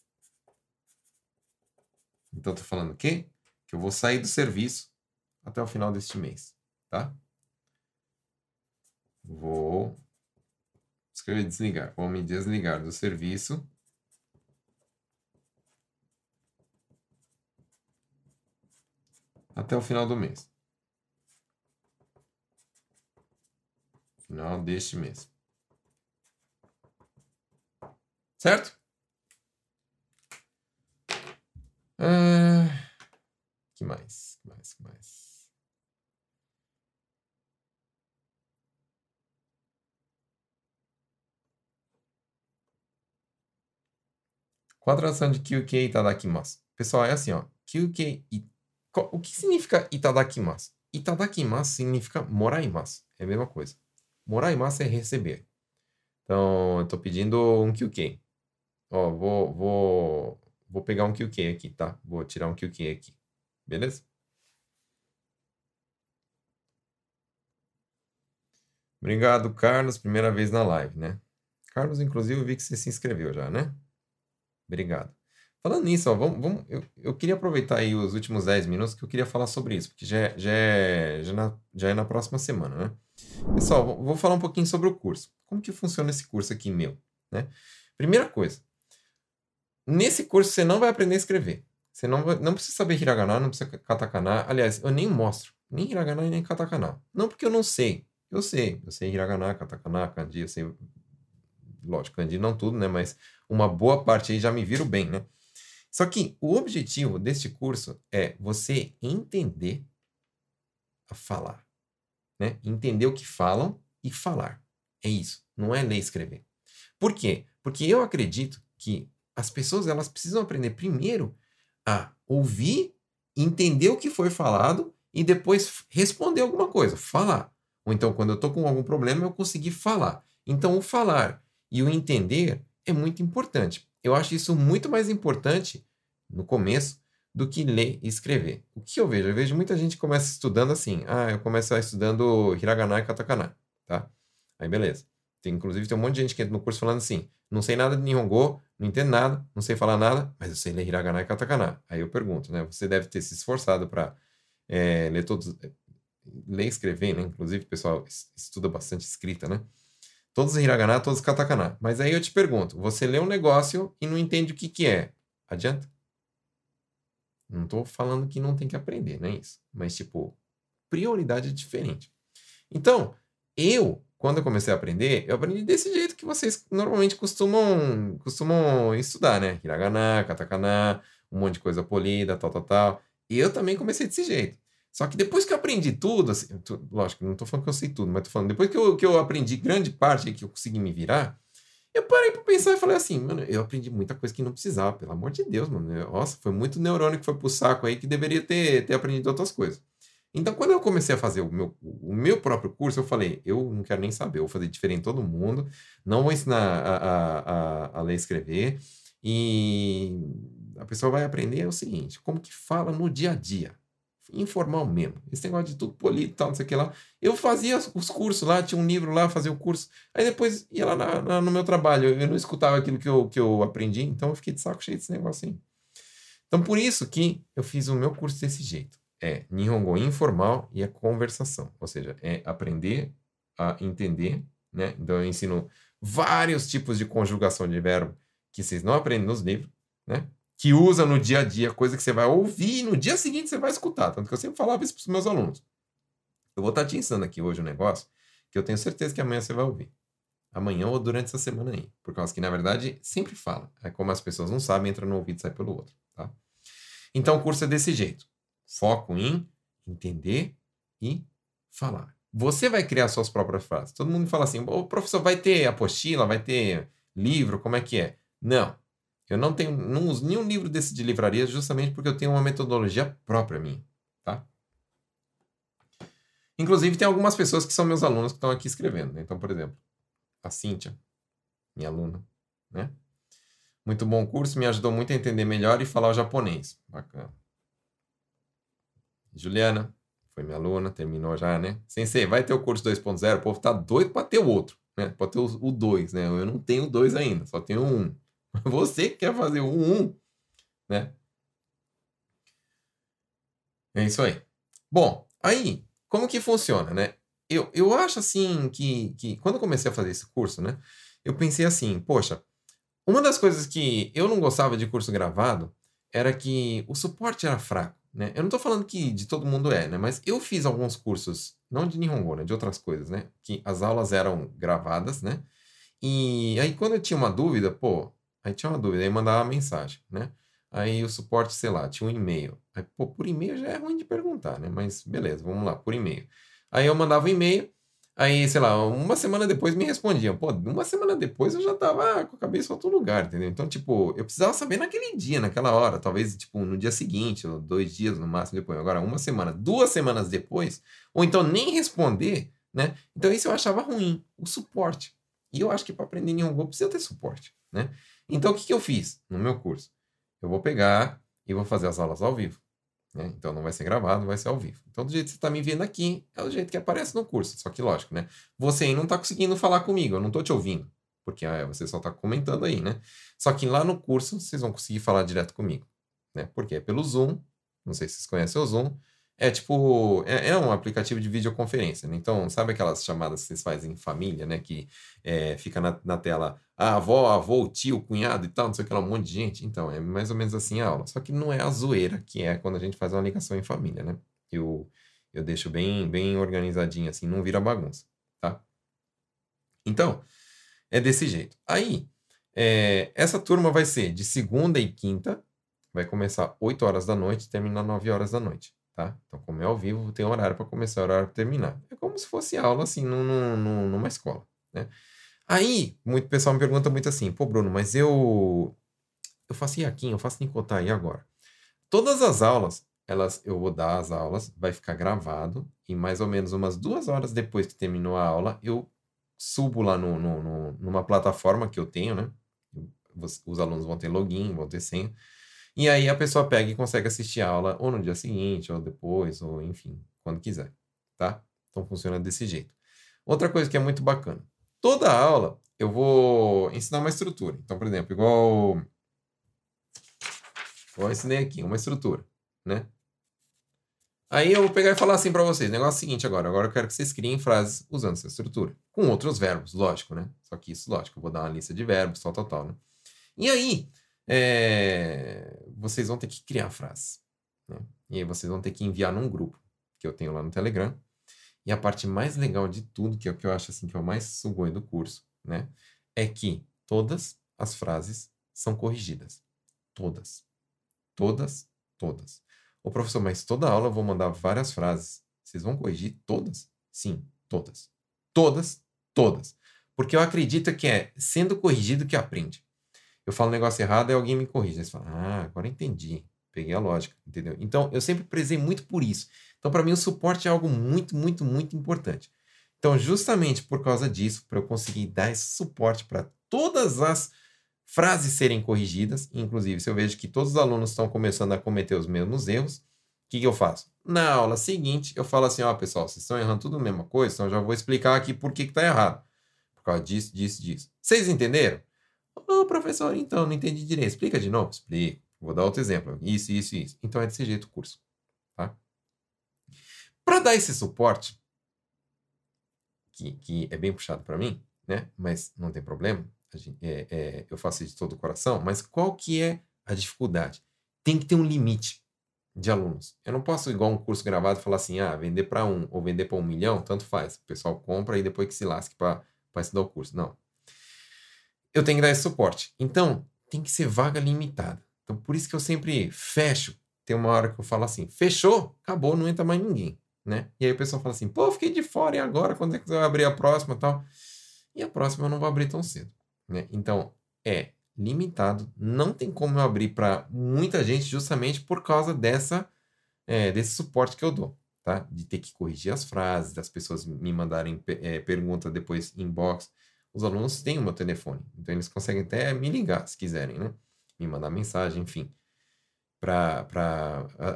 Então, estou falando o quê? Que eu vou sair do serviço até o final deste mês, tá? Vou escrever desligar. Vou me desligar do serviço. Até o final do mês. Final deste mês. Certo? Ah, que mais? Que mais? Que mais? Tradução de QK itadakimasu? Pessoal, é assim, ó. QK. O que significa itadakimasu? Itadakimasu significa moraimasu. É a mesma coisa. Moraimasu é receber. Então, eu estou pedindo um QK. Ó, vou, vou Vou pegar um QQ aqui, tá? Vou tirar um QQ aqui. Beleza? Obrigado, Carlos. Primeira vez na live, né? Carlos, inclusive, vi que você se inscreveu já, né? Obrigado. Falando nisso, ó, vamos, vamos, eu, eu queria aproveitar aí os últimos 10 minutos que eu queria falar sobre isso, porque já, é, já, é, já, na, já é na próxima semana, né? Pessoal, vou falar um pouquinho sobre o curso. Como que funciona esse curso aqui meu, né? Primeira coisa, Nesse curso você não vai aprender a escrever. Você não, vai, não precisa saber hiragana, não precisa katakana. Aliás, eu nem mostro. Nem hiragana e nem katakana. Não porque eu não sei. Eu sei. Eu sei hiragana, katakana, kanji, eu sei... Lógico, kanji não tudo, né? Mas uma boa parte aí já me viro bem, né? Só que o objetivo deste curso é você entender a falar. Né? Entender o que falam e falar. É isso. Não é ler e escrever. Por quê? Porque eu acredito que as pessoas elas precisam aprender primeiro a ouvir, entender o que foi falado e depois responder alguma coisa, falar. Ou então, quando eu estou com algum problema, eu conseguir falar. Então, o falar e o entender é muito importante. Eu acho isso muito mais importante no começo do que ler e escrever. O que eu vejo? Eu vejo muita gente começa estudando assim. Ah, eu começo estudando hiragana e katakana, tá? Aí beleza. Tem, inclusive tem um monte de gente que entra no curso falando assim: não sei nada de Nihongo, não entendo nada, não sei falar nada, mas eu sei ler hiragana e katakana. Aí eu pergunto, né? Você deve ter se esforçado para é, ler todos, ler e escrever, né? Inclusive, o pessoal estuda bastante escrita, né? Todos hiragana, todos katakana. Mas aí eu te pergunto, você lê um negócio e não entende o que que é. Adianta? Não estou falando que não tem que aprender, não é isso. Mas, tipo, prioridade é diferente. Então, eu quando eu comecei a aprender, eu aprendi desse jeito que vocês normalmente costumam, costumam estudar, né? Hiragana, katakana, um monte de coisa polida, tal, tal, tal. E eu também comecei desse jeito. Só que depois que eu aprendi tudo, assim, tu, lógico, não estou falando que eu sei tudo, mas estou falando, depois que eu, que eu aprendi grande parte que eu consegui me virar, eu parei para pensar e falei assim, mano, eu aprendi muita coisa que não precisava, pelo amor de Deus, mano. Nossa, foi muito neurônio que foi pro saco aí que deveria ter, ter aprendido outras coisas. Então, quando eu comecei a fazer o meu, o meu próprio curso, eu falei, eu não quero nem saber, eu vou fazer diferente de todo mundo, não vou ensinar a, a, a, a ler e escrever, e a pessoa vai aprender o seguinte, como que fala no dia a dia, informal mesmo. Esse negócio de tudo polido tal, não sei o que lá. Eu fazia os cursos lá, tinha um livro lá, fazia o curso. Aí depois ia lá na, na, no meu trabalho, eu não escutava aquilo que eu, que eu aprendi, então eu fiquei de saco cheio desse negócio aí. Então por isso que eu fiz o meu curso desse jeito é Nihongo informal e a conversação, ou seja, é aprender a entender, né? Então eu ensino vários tipos de conjugação de verbo que vocês não aprendem nos livros, né? Que usa no dia a dia, coisa que você vai ouvir e no dia seguinte você vai escutar. Tanto que eu sempre falava isso para os meus alunos. Eu vou estar te ensinando aqui hoje um negócio que eu tenho certeza que amanhã você vai ouvir. Amanhã ou durante essa semana aí. Por causa que, na verdade, sempre fala. É como as pessoas não sabem, entra no ouvido e sai pelo outro. Tá? Então o curso é desse jeito. Foco em entender e falar. Você vai criar suas próprias frases. Todo mundo fala assim: o professor vai ter apostila, vai ter livro, como é que é? Não. Eu não tenho, não uso nenhum livro desse de livraria justamente porque eu tenho uma metodologia própria minha, tá? Inclusive, tem algumas pessoas que são meus alunos que estão aqui escrevendo. Né? Então, por exemplo, a Cíntia, minha aluna, né? Muito bom curso, me ajudou muito a entender melhor e falar o japonês. Bacana. Juliana, foi minha aluna, terminou já, né? Sensei, vai ter o curso 2.0, o povo tá doido para ter o outro, né? Para ter o 2, né? Eu não tenho dois ainda, só tenho um. Você que quer fazer o 1, um, né? É isso aí. Bom, aí, como que funciona, né? Eu, eu acho assim que, que quando eu comecei a fazer esse curso, né? Eu pensei assim, poxa, uma das coisas que eu não gostava de curso gravado era que o suporte era fraco. Né? Eu não estou falando que de todo mundo é, né? Mas eu fiz alguns cursos, não de Nihongo, né? De outras coisas, né? Que as aulas eram gravadas, né? E aí quando eu tinha uma dúvida, pô, aí tinha uma dúvida, aí mandava uma mensagem, né? Aí o suporte, sei lá, tinha um e-mail. Aí, pô, por e-mail já é ruim de perguntar, né? Mas beleza, vamos lá, por e-mail. Aí eu mandava um e-mail, Aí, sei lá, uma semana depois me respondiam. Pô, uma semana depois eu já tava com a cabeça em outro lugar, entendeu? Então, tipo, eu precisava saber naquele dia, naquela hora. Talvez, tipo, no dia seguinte, ou dois dias no máximo depois. Agora, uma semana, duas semanas depois, ou então nem responder, né? Então, isso eu achava ruim, o suporte. E eu acho que para aprender Nihongo precisa ter suporte, né? Então, o que, que eu fiz no meu curso? Eu vou pegar e vou fazer as aulas ao vivo. Né? Então não vai ser gravado, vai ser ao vivo. Então, do jeito que você está me vendo aqui, é o jeito que aparece no curso. Só que, lógico, né? Você aí não está conseguindo falar comigo, eu não estou te ouvindo. Porque ah, você só está comentando aí, né? Só que lá no curso vocês vão conseguir falar direto comigo. Né? Porque é pelo Zoom. Não sei se vocês conhecem o Zoom. É tipo, é, é, um aplicativo de videoconferência, né? Então, sabe aquelas chamadas que vocês fazem em família, né? Que é, fica na, na tela a avó, avô, o tio, o cunhado e tal, não sei o que lá, um monte de gente. Então, é mais ou menos assim a aula. Só que não é a zoeira que é quando a gente faz uma ligação em família, né? Eu, eu deixo bem, bem organizadinho assim, não vira bagunça, tá? Então, é desse jeito. Aí, é, essa turma vai ser de segunda e quinta, vai começar 8 horas da noite e terminar 9 horas da noite tá? Então, como é ao vivo, tem horário para começar, horário para terminar. É como se fosse aula, assim, no, numa escola, né? Aí, muito pessoal me pergunta muito assim, pô, Bruno, mas eu eu faço iaquinho, eu faço nicotar, e agora? Todas as aulas, elas, eu vou dar as aulas, vai ficar gravado, e mais ou menos umas duas horas depois que terminou a aula, eu subo lá no, no, no numa plataforma que eu tenho, né? Os alunos vão ter login, vão ter senha. E aí a pessoa pega e consegue assistir a aula ou no dia seguinte, ou depois, ou enfim, quando quiser, tá? Então funciona desse jeito. Outra coisa que é muito bacana. Toda aula eu vou ensinar uma estrutura. Então, por exemplo, igual eu ensinei aqui, uma estrutura, né? Aí eu vou pegar e falar assim para vocês, negócio é seguinte agora, agora eu quero que vocês criem frases usando essa estrutura, com outros verbos, lógico, né? Só que isso, lógico, eu vou dar uma lista de verbos, tal, tal, tal, né? E aí, é, vocês vão ter que criar frases. Né? E aí vocês vão ter que enviar num grupo que eu tenho lá no Telegram. E a parte mais legal de tudo, que é o que eu acho assim que é o mais sugoi do curso, né? É que todas as frases são corrigidas. Todas. Todas, todas. O professor, mas toda aula eu vou mandar várias frases. Vocês vão corrigir todas? Sim, todas. Todas, todas. Porque eu acredito que é sendo corrigido que aprende eu falo um negócio errado e alguém me corrige. Aí você fala, ah, agora entendi. Peguei a lógica, entendeu? Então, eu sempre prezei muito por isso. Então, para mim, o suporte é algo muito, muito, muito importante. Então, justamente por causa disso, para eu conseguir dar esse suporte para todas as frases serem corrigidas, inclusive, se eu vejo que todos os alunos estão começando a cometer os mesmos erros, o que, que eu faço? Na aula seguinte, eu falo assim: ó, oh, pessoal, vocês estão errando tudo a mesma coisa, então eu já vou explicar aqui por que está errado. Por causa disso, disso, disso. Vocês entenderam? Ô, oh, professor, então, não entendi direito. Explica de novo? Explico. Vou dar outro exemplo. Isso, isso, isso. Então é desse jeito o curso. Tá? Para dar esse suporte, que, que é bem puxado para mim, né? Mas não tem problema. Gente, é, é, eu faço isso de todo o coração. Mas qual que é a dificuldade? Tem que ter um limite de alunos. Eu não posso, igual um curso gravado, falar assim, ah, vender para um ou vender para um milhão, tanto faz. O pessoal compra e depois que se lasque para estudar o curso. Não eu tenho que dar esse suporte. Então, tem que ser vaga limitada. Então, por isso que eu sempre fecho. Tem uma hora que eu falo assim, fechou, acabou, não entra mais ninguém, né? E aí o pessoal fala assim, pô, fiquei de fora, e agora? Quando é que você vai abrir a próxima tal? E a próxima eu não vou abrir tão cedo, né? Então, é limitado. Não tem como eu abrir para muita gente justamente por causa dessa é, desse suporte que eu dou, tá? De ter que corrigir as frases, das pessoas me mandarem é, pergunta depois inbox. Os alunos têm o meu telefone, então eles conseguem até me ligar se quiserem, né? Me mandar mensagem, enfim. Pra,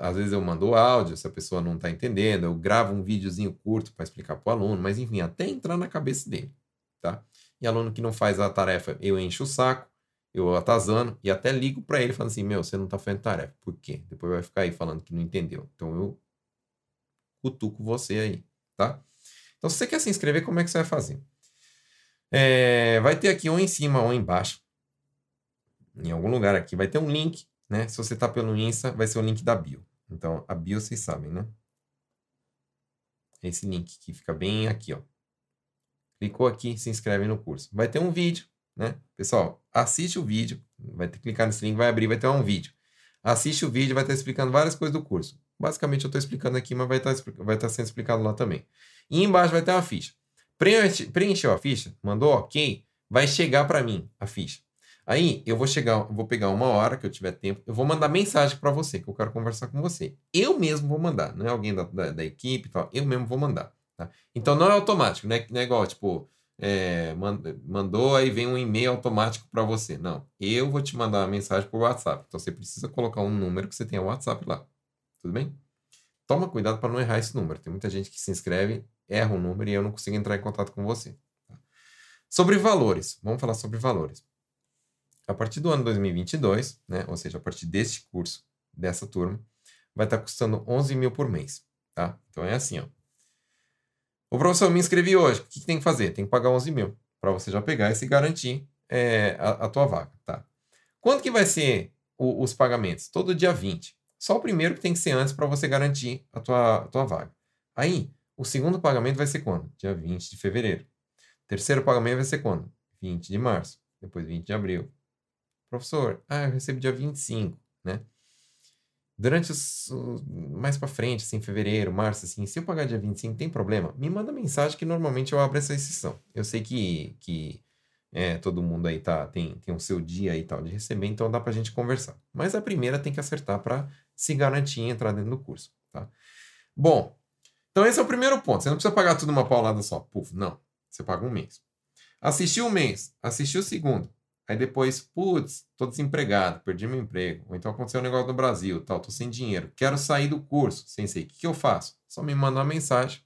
às vezes eu mando áudio, se a pessoa não está entendendo, eu gravo um videozinho curto para explicar para o aluno, mas enfim, até entrar na cabeça dele, tá? E aluno que não faz a tarefa, eu encho o saco, eu atazano e até ligo para ele falando assim: Meu, você não está fazendo tarefa. Por quê? Depois vai ficar aí falando que não entendeu. Então eu cutuco você aí, tá? Então, se você quer se inscrever, como é que você vai fazer? É, vai ter aqui ou em cima ou embaixo, em algum lugar aqui, vai ter um link, né? Se você está pelo Insta, vai ser o link da bio. Então, a bio vocês sabem, né? Esse link que fica bem aqui, ó. Clicou aqui, se inscreve no curso. Vai ter um vídeo né? Pessoal, assiste o vídeo, vai ter que clicar nesse link, vai abrir, vai ter um vídeo. Assiste o vídeo, vai estar explicando várias coisas do curso. Basicamente eu estou explicando aqui, mas vai estar, vai estar sendo explicado lá também. E embaixo vai ter uma ficha. Preenche, preencheu a ficha, mandou ok, vai chegar para mim a ficha. Aí eu vou chegar, vou pegar uma hora que eu tiver tempo, eu vou mandar mensagem para você, que eu quero conversar com você. Eu mesmo vou mandar, não é alguém da, da, da equipe e tal, eu mesmo vou mandar. Tá? Então não é automático, né? Não é igual, tipo, é, mandou, aí vem um e-mail automático para você. Não, eu vou te mandar uma mensagem por WhatsApp. Então você precisa colocar um número que você tenha WhatsApp lá. Tudo bem? Toma cuidado para não errar esse número. Tem muita gente que se inscreve, erra o número e eu não consigo entrar em contato com você. Tá? Sobre valores, vamos falar sobre valores. A partir do ano 2022, né, ou seja, a partir deste curso, dessa turma, vai estar custando 11 mil por mês. Tá? Então é assim, ó. O professor, me inscrevi hoje. O que, que tem que fazer? Tem que pagar 11 mil para você já pegar e se garantir é, a, a, tua vaga, tá? Quando que vai ser o, os pagamentos? Todo dia 20. Só o primeiro que tem que ser antes para você garantir a tua, a tua vaga. Aí, o segundo pagamento vai ser quando? Dia 20 de fevereiro. O terceiro pagamento vai ser quando? 20 de março. Depois 20 de abril. Professor, ah, eu recebo dia 25, né? Durante os, mais para frente, assim, fevereiro, março, assim, se eu pagar dia 25, tem problema? Me manda mensagem que normalmente eu abro essa exceção. Eu sei que, que é, todo mundo aí tá, tem, tem o seu dia e tal de receber, então dá pra gente conversar. Mas a primeira tem que acertar para se garantir entrar dentro do curso, tá? Bom, então esse é o primeiro ponto. Você não precisa pagar tudo uma paulada só. Puf, não. Você paga um mês. Assistiu um mês, assistiu o segundo. Aí depois, putz, tô desempregado, perdi meu emprego. Ou então aconteceu um negócio no Brasil, tal, tô sem dinheiro. Quero sair do curso, sem sei. O que, eu faço? Só me manda uma mensagem.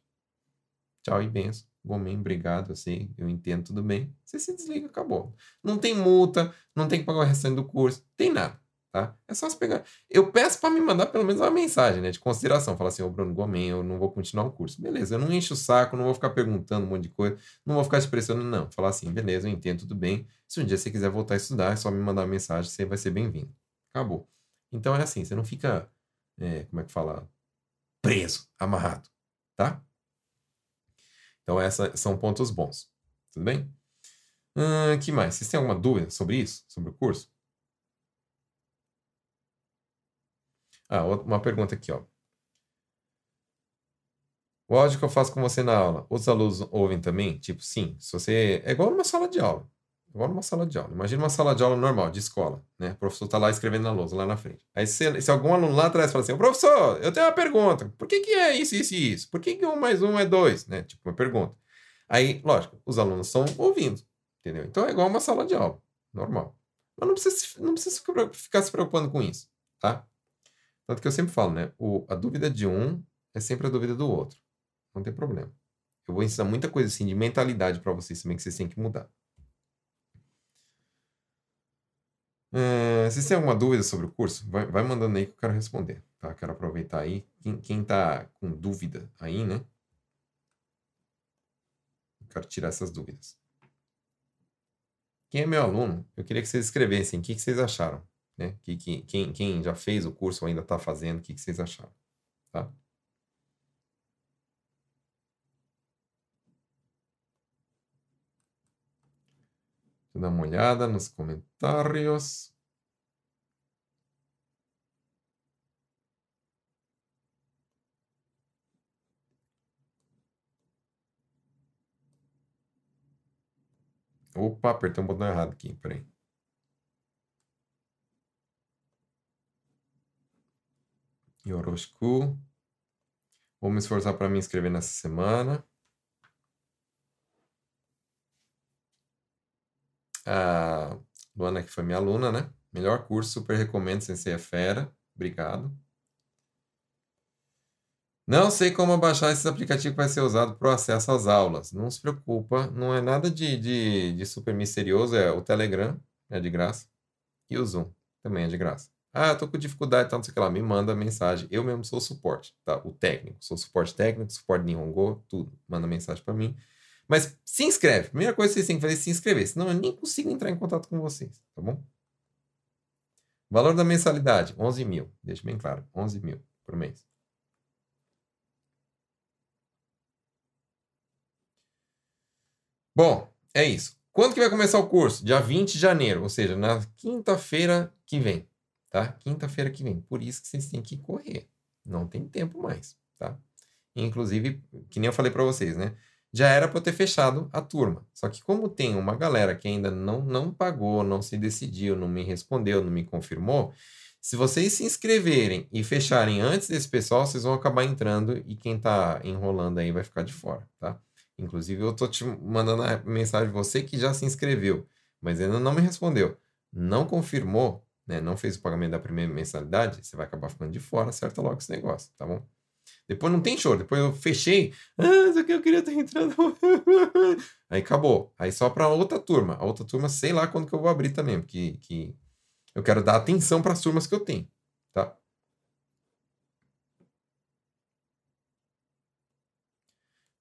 Tchau e benção. Gomen, obrigado, sei, eu entendo tudo bem. Você se desliga, acabou. Não tem multa, não tem que pagar o restante do curso, tem nada tá? É só você pegar. Eu peço para me mandar pelo menos uma mensagem, né, de consideração. Falar assim, ô Bruno Gomes, eu não vou continuar o curso. Beleza, eu não encho o saco, não vou ficar perguntando um monte de coisa, não vou ficar te pressionando, não. Falar assim, beleza, eu entendo, tudo bem. Se um dia você quiser voltar a estudar, é só me mandar uma mensagem, você vai ser bem-vindo. Acabou. Então é assim, você não fica, é, como é que fala? Preso, amarrado, tá? Então, esses são pontos bons. Tudo bem? Hum, que mais? Vocês têm alguma dúvida sobre isso? Sobre o curso? Ah, uma pergunta aqui, ó. O áudio que eu faço com você na aula, os alunos ouvem também? Tipo, sim. Se você. É igual numa sala de aula. Igual numa sala de aula. Imagina uma sala de aula normal, de escola, né? O professor está lá escrevendo na lousa, lá na frente. Aí se, se algum aluno lá atrás fala assim, professor, eu tenho uma pergunta. Por que, que é isso, isso e isso? Por que, que um mais um é dois? Né? Tipo, uma pergunta. Aí, lógico, os alunos estão ouvindo, entendeu? Então é igual uma sala de aula, normal. Mas não precisa, não precisa ficar se preocupando com isso, tá? Tanto que eu sempre falo, né? O, a dúvida de um é sempre a dúvida do outro. Não tem problema. Eu vou ensinar muita coisa assim de mentalidade para vocês também que vocês têm que mudar. É, vocês têm alguma dúvida sobre o curso? Vai, vai, mandando aí que eu quero responder. Tá? Quero aproveitar aí. Quem, quem tá com dúvida aí, né? Eu quero tirar essas dúvidas. Quem é meu aluno, eu queria que vocês escrevessem o que, que vocês acharam. Né? Que, que, quem, quem já fez o curso ou ainda está fazendo, o que, que vocês acharam? Tá? Deixa eu dar uma olhada nos comentários. Opa, apertei um botão errado aqui, peraí. Yoroshiku. Vou me esforçar para me inscrever nessa semana. A Luana, que foi minha aluna, né? Melhor curso, super recomendo, Sensei é fera. Obrigado. Não sei como baixar esse aplicativo que vai ser usado para o acesso às aulas. Não se preocupa, não é nada de, de, de super misterioso. É o Telegram, é de graça. E o Zoom, também é de graça. Ah, tô com dificuldade, tá, não sei o que lá. Me manda mensagem. Eu mesmo sou o suporte, tá? O técnico. Sou suporte técnico, suporte Nihongo, tudo. Manda mensagem para mim. Mas se inscreve. Primeira coisa que vocês têm que fazer é se inscrever. Senão eu nem consigo entrar em contato com vocês, tá bom? Valor da mensalidade, 11 mil. Deixa bem claro, 11 mil por mês. Bom, é isso. Quando que vai começar o curso? Dia 20 de janeiro, ou seja, na quinta-feira que vem, tá? Quinta-feira que vem. Por isso que vocês têm que correr. Não tem tempo mais, tá? Inclusive, que nem eu falei para vocês, né? Já era para eu ter fechado a turma. Só que como tem uma galera que ainda não, não pagou, não se decidiu, não me respondeu, não me confirmou, se vocês se inscreverem e fecharem antes desse pessoal, vocês vão acabar entrando e quem está enrolando aí vai ficar de fora, tá? Inclusive, eu tô te mandando a mensagem você que já se inscreveu, mas ainda não me respondeu. Não confirmou, né? Não fez o pagamento da primeira mensalidade, você vai acabar ficando de fora, acerta logo esse negócio, tá bom? Depois não tem choro. Depois eu fechei. Ah, isso aqui eu queria estar entrando. Aí acabou. Aí só para outra turma. A outra turma, sei lá quando que eu vou abrir também, porque que eu quero dar atenção para as turmas que eu tenho, tá?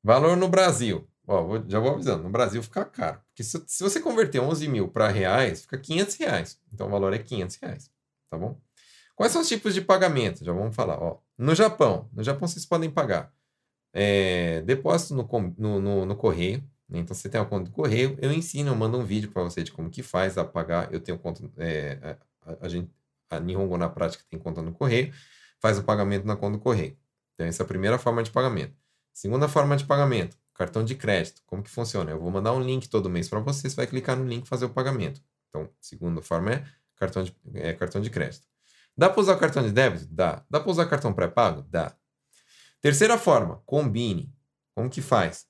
Valor no Brasil. Ó, vou, já vou avisando, no Brasil fica caro. Porque se, se você converter 11 mil para reais, fica 500 reais. Então o valor é 500 reais, tá bom? Quais são os tipos de pagamento? Já vamos falar. Ó. No Japão, no Japão vocês podem pagar é, depósito no, no, no, no correio. Né? Então você tem a conta do correio, eu ensino, eu mando um vídeo para você de como que faz a pagar. Eu tenho conta, é, a, a, gente, a Nihongo na prática tem conta no correio, faz o pagamento na conta do correio. Então essa é a primeira forma de pagamento. Segunda forma de pagamento, cartão de crédito. Como que funciona? Eu vou mandar um link todo mês para você, você vai clicar no link e fazer o pagamento. Então, segunda forma é cartão de, é cartão de crédito. Dá para usar cartão de débito? Dá. Dá para usar cartão pré-pago? Dá. Terceira forma, combine. Como que faz?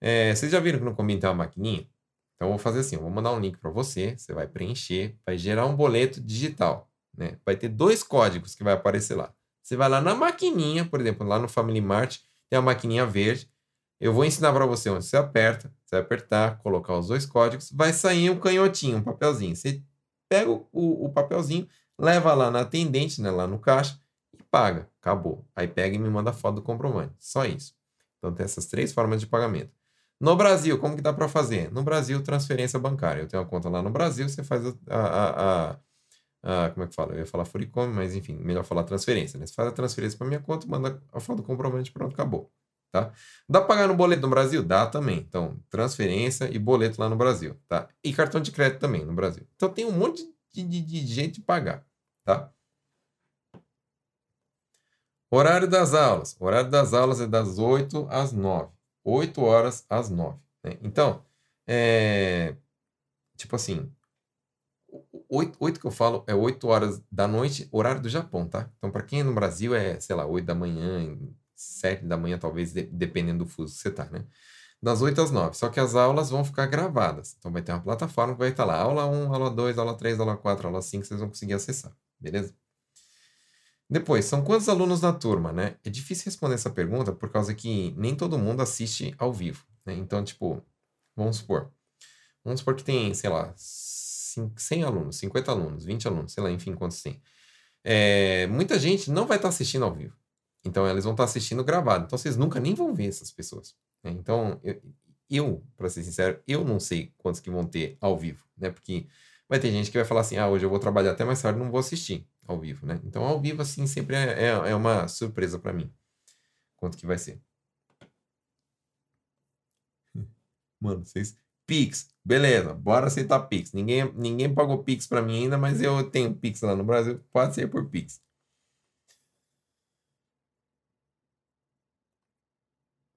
É, vocês já viram que no Combine tem uma maquininha? Então, eu vou fazer assim, eu vou mandar um link para você, você vai preencher, vai gerar um boleto digital. Né? Vai ter dois códigos que vai aparecer lá. Você vai lá na maquininha, por exemplo, lá no Family Mart, tem a maquininha verde. Eu vou ensinar para você onde você aperta. Você vai apertar, colocar os dois códigos, vai sair um canhotinho, um papelzinho. Você pega o, o papelzinho, leva lá na atendente, né, lá no caixa, e paga. Acabou. Aí pega e me manda foto do comprovante. Só isso. Então tem essas três formas de pagamento. No Brasil, como que dá para fazer? No Brasil, transferência bancária. Eu tenho uma conta lá no Brasil, você faz a, a, a, a como é que fala? Eu ia falar Furicom, mas enfim, melhor falar transferência. Né? Você faz a transferência para minha conta, manda a foto do comprovante, pronto, acabou. Tá? Dá para pagar no boleto no Brasil? Dá também. Então, transferência e boleto lá no Brasil. Tá? E cartão de crédito também no Brasil. Então, tem um monte de, de, de jeito de pagar. Tá? Horário das aulas. Horário das aulas é das 8 às 9. 8 horas às 9. Né? Então, é, tipo assim, 8, 8 que eu falo é 8 horas da noite, horário do Japão, tá? Então, para quem é no Brasil é, sei lá, 8 da manhã, 7 da manhã, talvez, de, dependendo do fuso que você tá, né? Das 8 às 9. Só que as aulas vão ficar gravadas. Então, vai ter uma plataforma que vai estar lá. Aula 1, aula 2, aula 3, aula 4, aula 5, vocês vão conseguir acessar. Beleza? Depois, são quantos alunos na turma, né? É difícil responder essa pergunta por causa que nem todo mundo assiste ao vivo, né? Então, tipo, vamos supor. Vamos supor que tem, sei lá, 100 alunos, 50 alunos, 20 alunos, sei lá, enfim, quantos tem. É, muita gente não vai estar assistindo ao vivo. Então, eles vão estar assistindo gravado. Então, vocês nunca nem vão ver essas pessoas. Né? Então, eu, eu para ser sincero, eu não sei quantos que vão ter ao vivo, né? Porque vai ter gente que vai falar assim, ah, hoje eu vou trabalhar até mais tarde, não vou assistir ao vivo, né? Então, ao vivo, assim, sempre é, é, é uma surpresa para mim. Quanto que vai ser. Mano, vocês... Pix, beleza, bora aceitar Pix. Ninguém, ninguém pagou Pix para mim ainda, mas eu tenho Pix lá no Brasil, pode ser por Pix.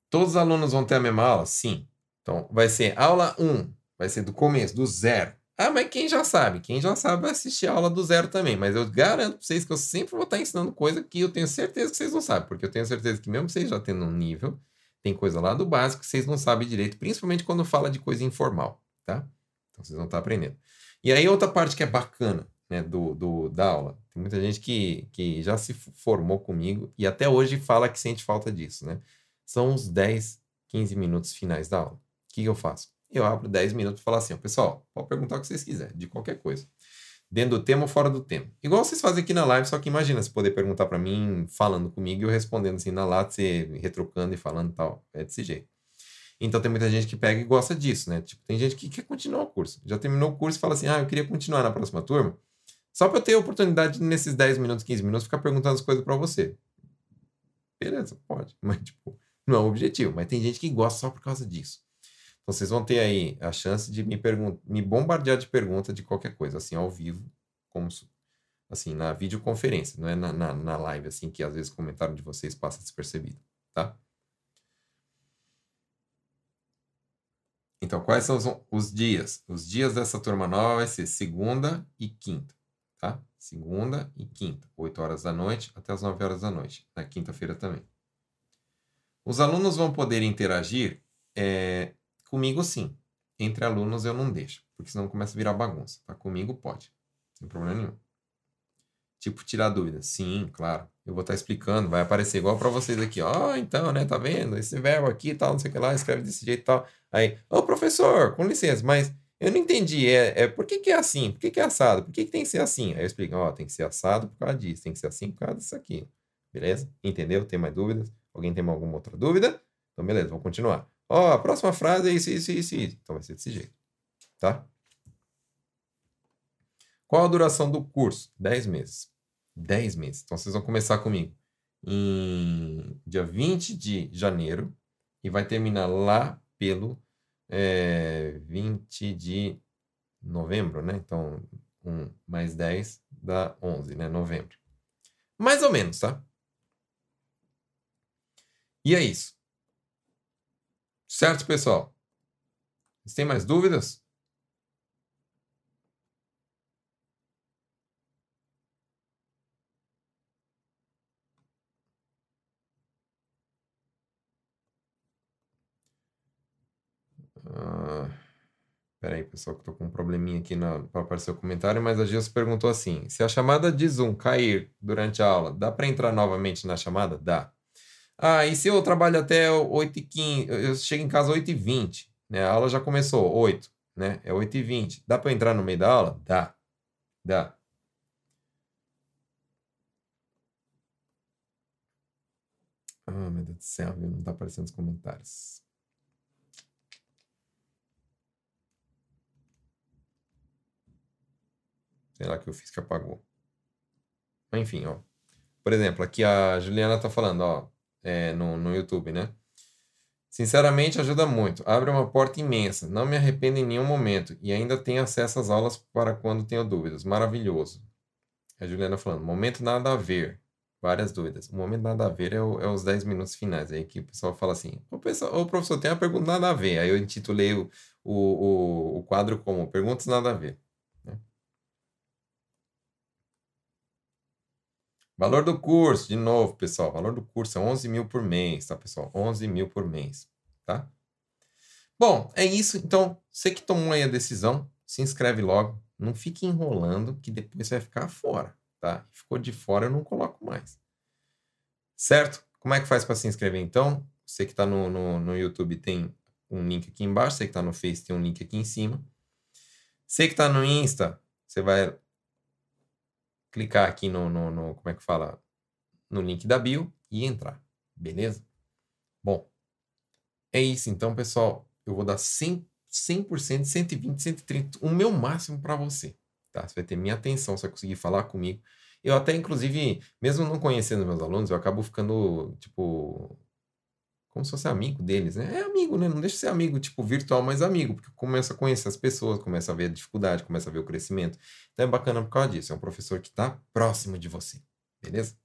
Todos os alunos vão ter a mesma aula? Sim. Então, vai ser aula 1, vai ser do começo, do zero, Ah, mas quem já sabe? Quem já sabe vai assistir a aula do zero também. Mas eu garanto pra vocês que eu sempre vou estar ensinando coisa que eu tenho certeza que vocês não sabem. Porque eu tenho certeza que mesmo vocês já tendo um nível, tem coisa lá do básico que vocês não sabem direito. Principalmente quando fala de coisa informal, tá? Então vocês vão estar aprendendo. E aí outra parte que é bacana, né, do, do, da aula. Tem muita gente que, que já se formou comigo e até hoje fala que sente falta disso, né? São os 10, 15 minutos finais da aula. O que, eu faço? eu abro 10 minutos e falo assim, ó, pessoal, pode perguntar o que vocês quiserem, de qualquer coisa. Dentro do tema ou fora do tema. Igual vocês fazem aqui na live, só que imagina se poder perguntar para mim, falando comigo e eu respondendo assim na lata, você retrocando e falando tal. É desse jeito. Então tem muita gente que pega e gosta disso, né? Tipo, tem gente que quer continuar o curso. Já terminou o curso e fala assim: ah, eu queria continuar na próxima turma. Só para eu ter a oportunidade nesses 10 minutos, 15 minutos, ficar perguntando as coisas para você. Beleza, pode. Mas, tipo, não é o objetivo. Mas tem gente que gosta só por causa disso. Então, vocês vão ter aí a chance de me, me bombardear de pergunta de qualquer coisa, assim, ao vivo, como assim, na videoconferência, não é na, na, na live, assim, que às vezes o comentário de vocês passa despercebido, tá? Então, quais são os, os, dias? Os dias dessa turma nova vai ser segunda e quinta, tá? Segunda e quinta, 8 horas da noite até as 9 horas da noite, na quinta-feira também. Os alunos vão poder interagir é, Comigo, sim. Entre alunos, eu não deixo, porque senão começa a virar bagunça. Tá? Comigo, pode. Sem problema nenhum. Tipo, tirar dúvidas. Sim, claro. Eu vou estar tá explicando, vai aparecer igual para vocês aqui. Ó, oh, então, né? Tá vendo? Esse verbo aqui tal, não sei o que lá, escreve desse jeito tal. Aí, ô oh, professor, com licença, mas eu não entendi. É, é por que, que é assim? Por que, que é assado? Por que, que tem que ser assim? Aí eu explico, ó, oh, tem que ser assado por causa disso, tem que ser assim por causa disso aqui. Beleza? Entendeu? Tem mais dúvidas? Alguém tem alguma outra dúvida? Então, beleza, vamos continuar. Ó, a próxima frase é isso, isso, isso, isso. Então vai ser desse jeito. Tá? Qual a duração do curso? 10 meses. 10 meses. Então vocês vão começar comigo em dia 20 de janeiro e vai terminar lá pelo é, 20 de novembro, né? Então, 1 mais 10 dá 11, né? Novembro. Mais ou menos, tá? E é isso. Certo, pessoal? Vocês têm mais dúvidas? Ah, peraí, pessoal, que tô com um probleminha aqui para aparecer o comentário, mas a Gilson perguntou assim: se a chamada de Zoom cair durante a aula, dá para entrar novamente na chamada? Dá. Ah, e se eu trabalho até 8h15, eu chego em casa 8h20, né? A aula já começou, 8, né? É 8h20. Dá para entrar no meio da aula? Dá. Dá. Ah, meu Deus do céu? Não tá aparecendo os comentários. Sei lá que eu fiz que apagou. Enfim, ó. Por exemplo, aqui a Juliana tá falando, ó é, no, no YouTube, né? Sinceramente, ajuda muito. Abre uma porta imensa. Não me arrependo em nenhum momento. E ainda tenho acesso às aulas para quando tenho dúvidas. Maravilhoso. A Juliana falando. Momento nada a ver. Várias dúvidas. O momento nada a ver é, o, é os 10 minutos finais. Aí que o pessoal fala assim: Ô, pessoal, ô professor, tem uma pergunta nada a ver. Aí eu intitulei o, o, o, o quadro como Perguntas Nada a Ver. Valor do curso, de novo, pessoal. Valor do curso é 11 mil por mês, tá, pessoal? 11 mil por mês, tá? Bom, é isso. Então, você que tomou aí a decisão, se inscreve logo. Não fique enrolando, que depois você vai ficar fora, tá? Ficou de fora, eu não coloco mais. Certo? Como é que faz para se inscrever, então? Você que está no, no, no YouTube tem um link aqui embaixo. Você que está no Face tem um link aqui em cima. Você que está no Insta, você vai clicar aqui no, no, no, como é que fala, no link da bio e entrar, beleza? Bom, é isso então, pessoal. Eu vou dar 100%, 100% 120, 130, o meu máximo para você, tá? Você vai ter minha atenção, você vai conseguir falar comigo. Eu até, inclusive, mesmo não conhecendo meus alunos, eu acabo ficando, tipo, como se fosse amigo deles, né? É amigo, né? Não deixa de ser amigo, tipo, virtual, mas amigo, porque começa a conhecer as pessoas, começa a ver a dificuldade, começa a ver o crescimento. Então é bacana por causa disso. É um professor que está próximo de você, beleza?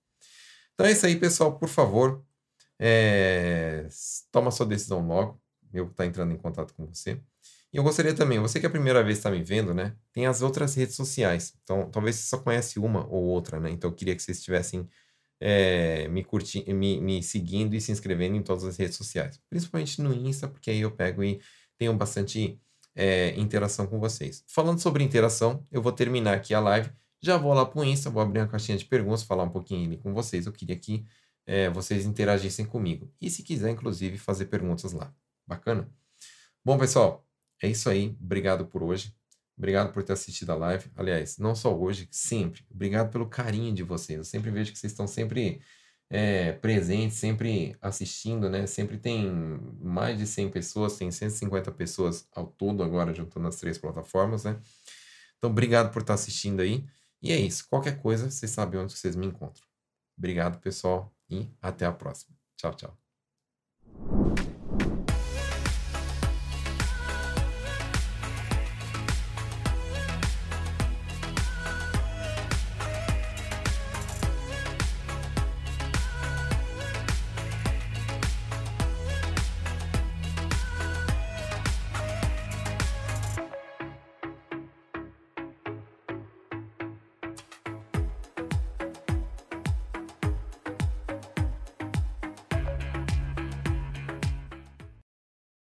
Então é isso aí, pessoal. Por favor, é... toma sua decisão logo. Eu vou estar tá entrando em contato com você. E eu gostaria também, você que é a primeira vez está me vendo, né? Tem as outras redes sociais. Então, talvez você só conhece uma ou outra, né? Então, eu queria que vocês estivessem é, me, curti, me, me seguindo e se inscrevendo em todas as redes sociais. Principalmente no Insta, porque aí eu pego e tenho bastante é, interação com vocês. Falando sobre interação, eu vou terminar aqui a live. Já vou lá para o Insta, vou abrir uma caixinha de perguntas, falar um pouquinho ali com vocês. Eu queria que é, vocês interagissem comigo. E se quiser, inclusive, fazer perguntas lá. Bacana? Bom, pessoal, é isso aí. Obrigado por hoje. Obrigado por ter assistido a live. Aliás, não só hoje, sempre. Obrigado pelo carinho de vocês. Eu sempre vejo que vocês estão sempre é, presentes, sempre assistindo, né? Sempre tem mais de 100 pessoas, tem 150 pessoas ao todo agora, juntando as três plataformas, né? Então, obrigado por estar assistindo aí. E é isso. Qualquer coisa, vocês sabem onde vocês me encontram. Obrigado, pessoal, e até a próxima. Tchau, tchau.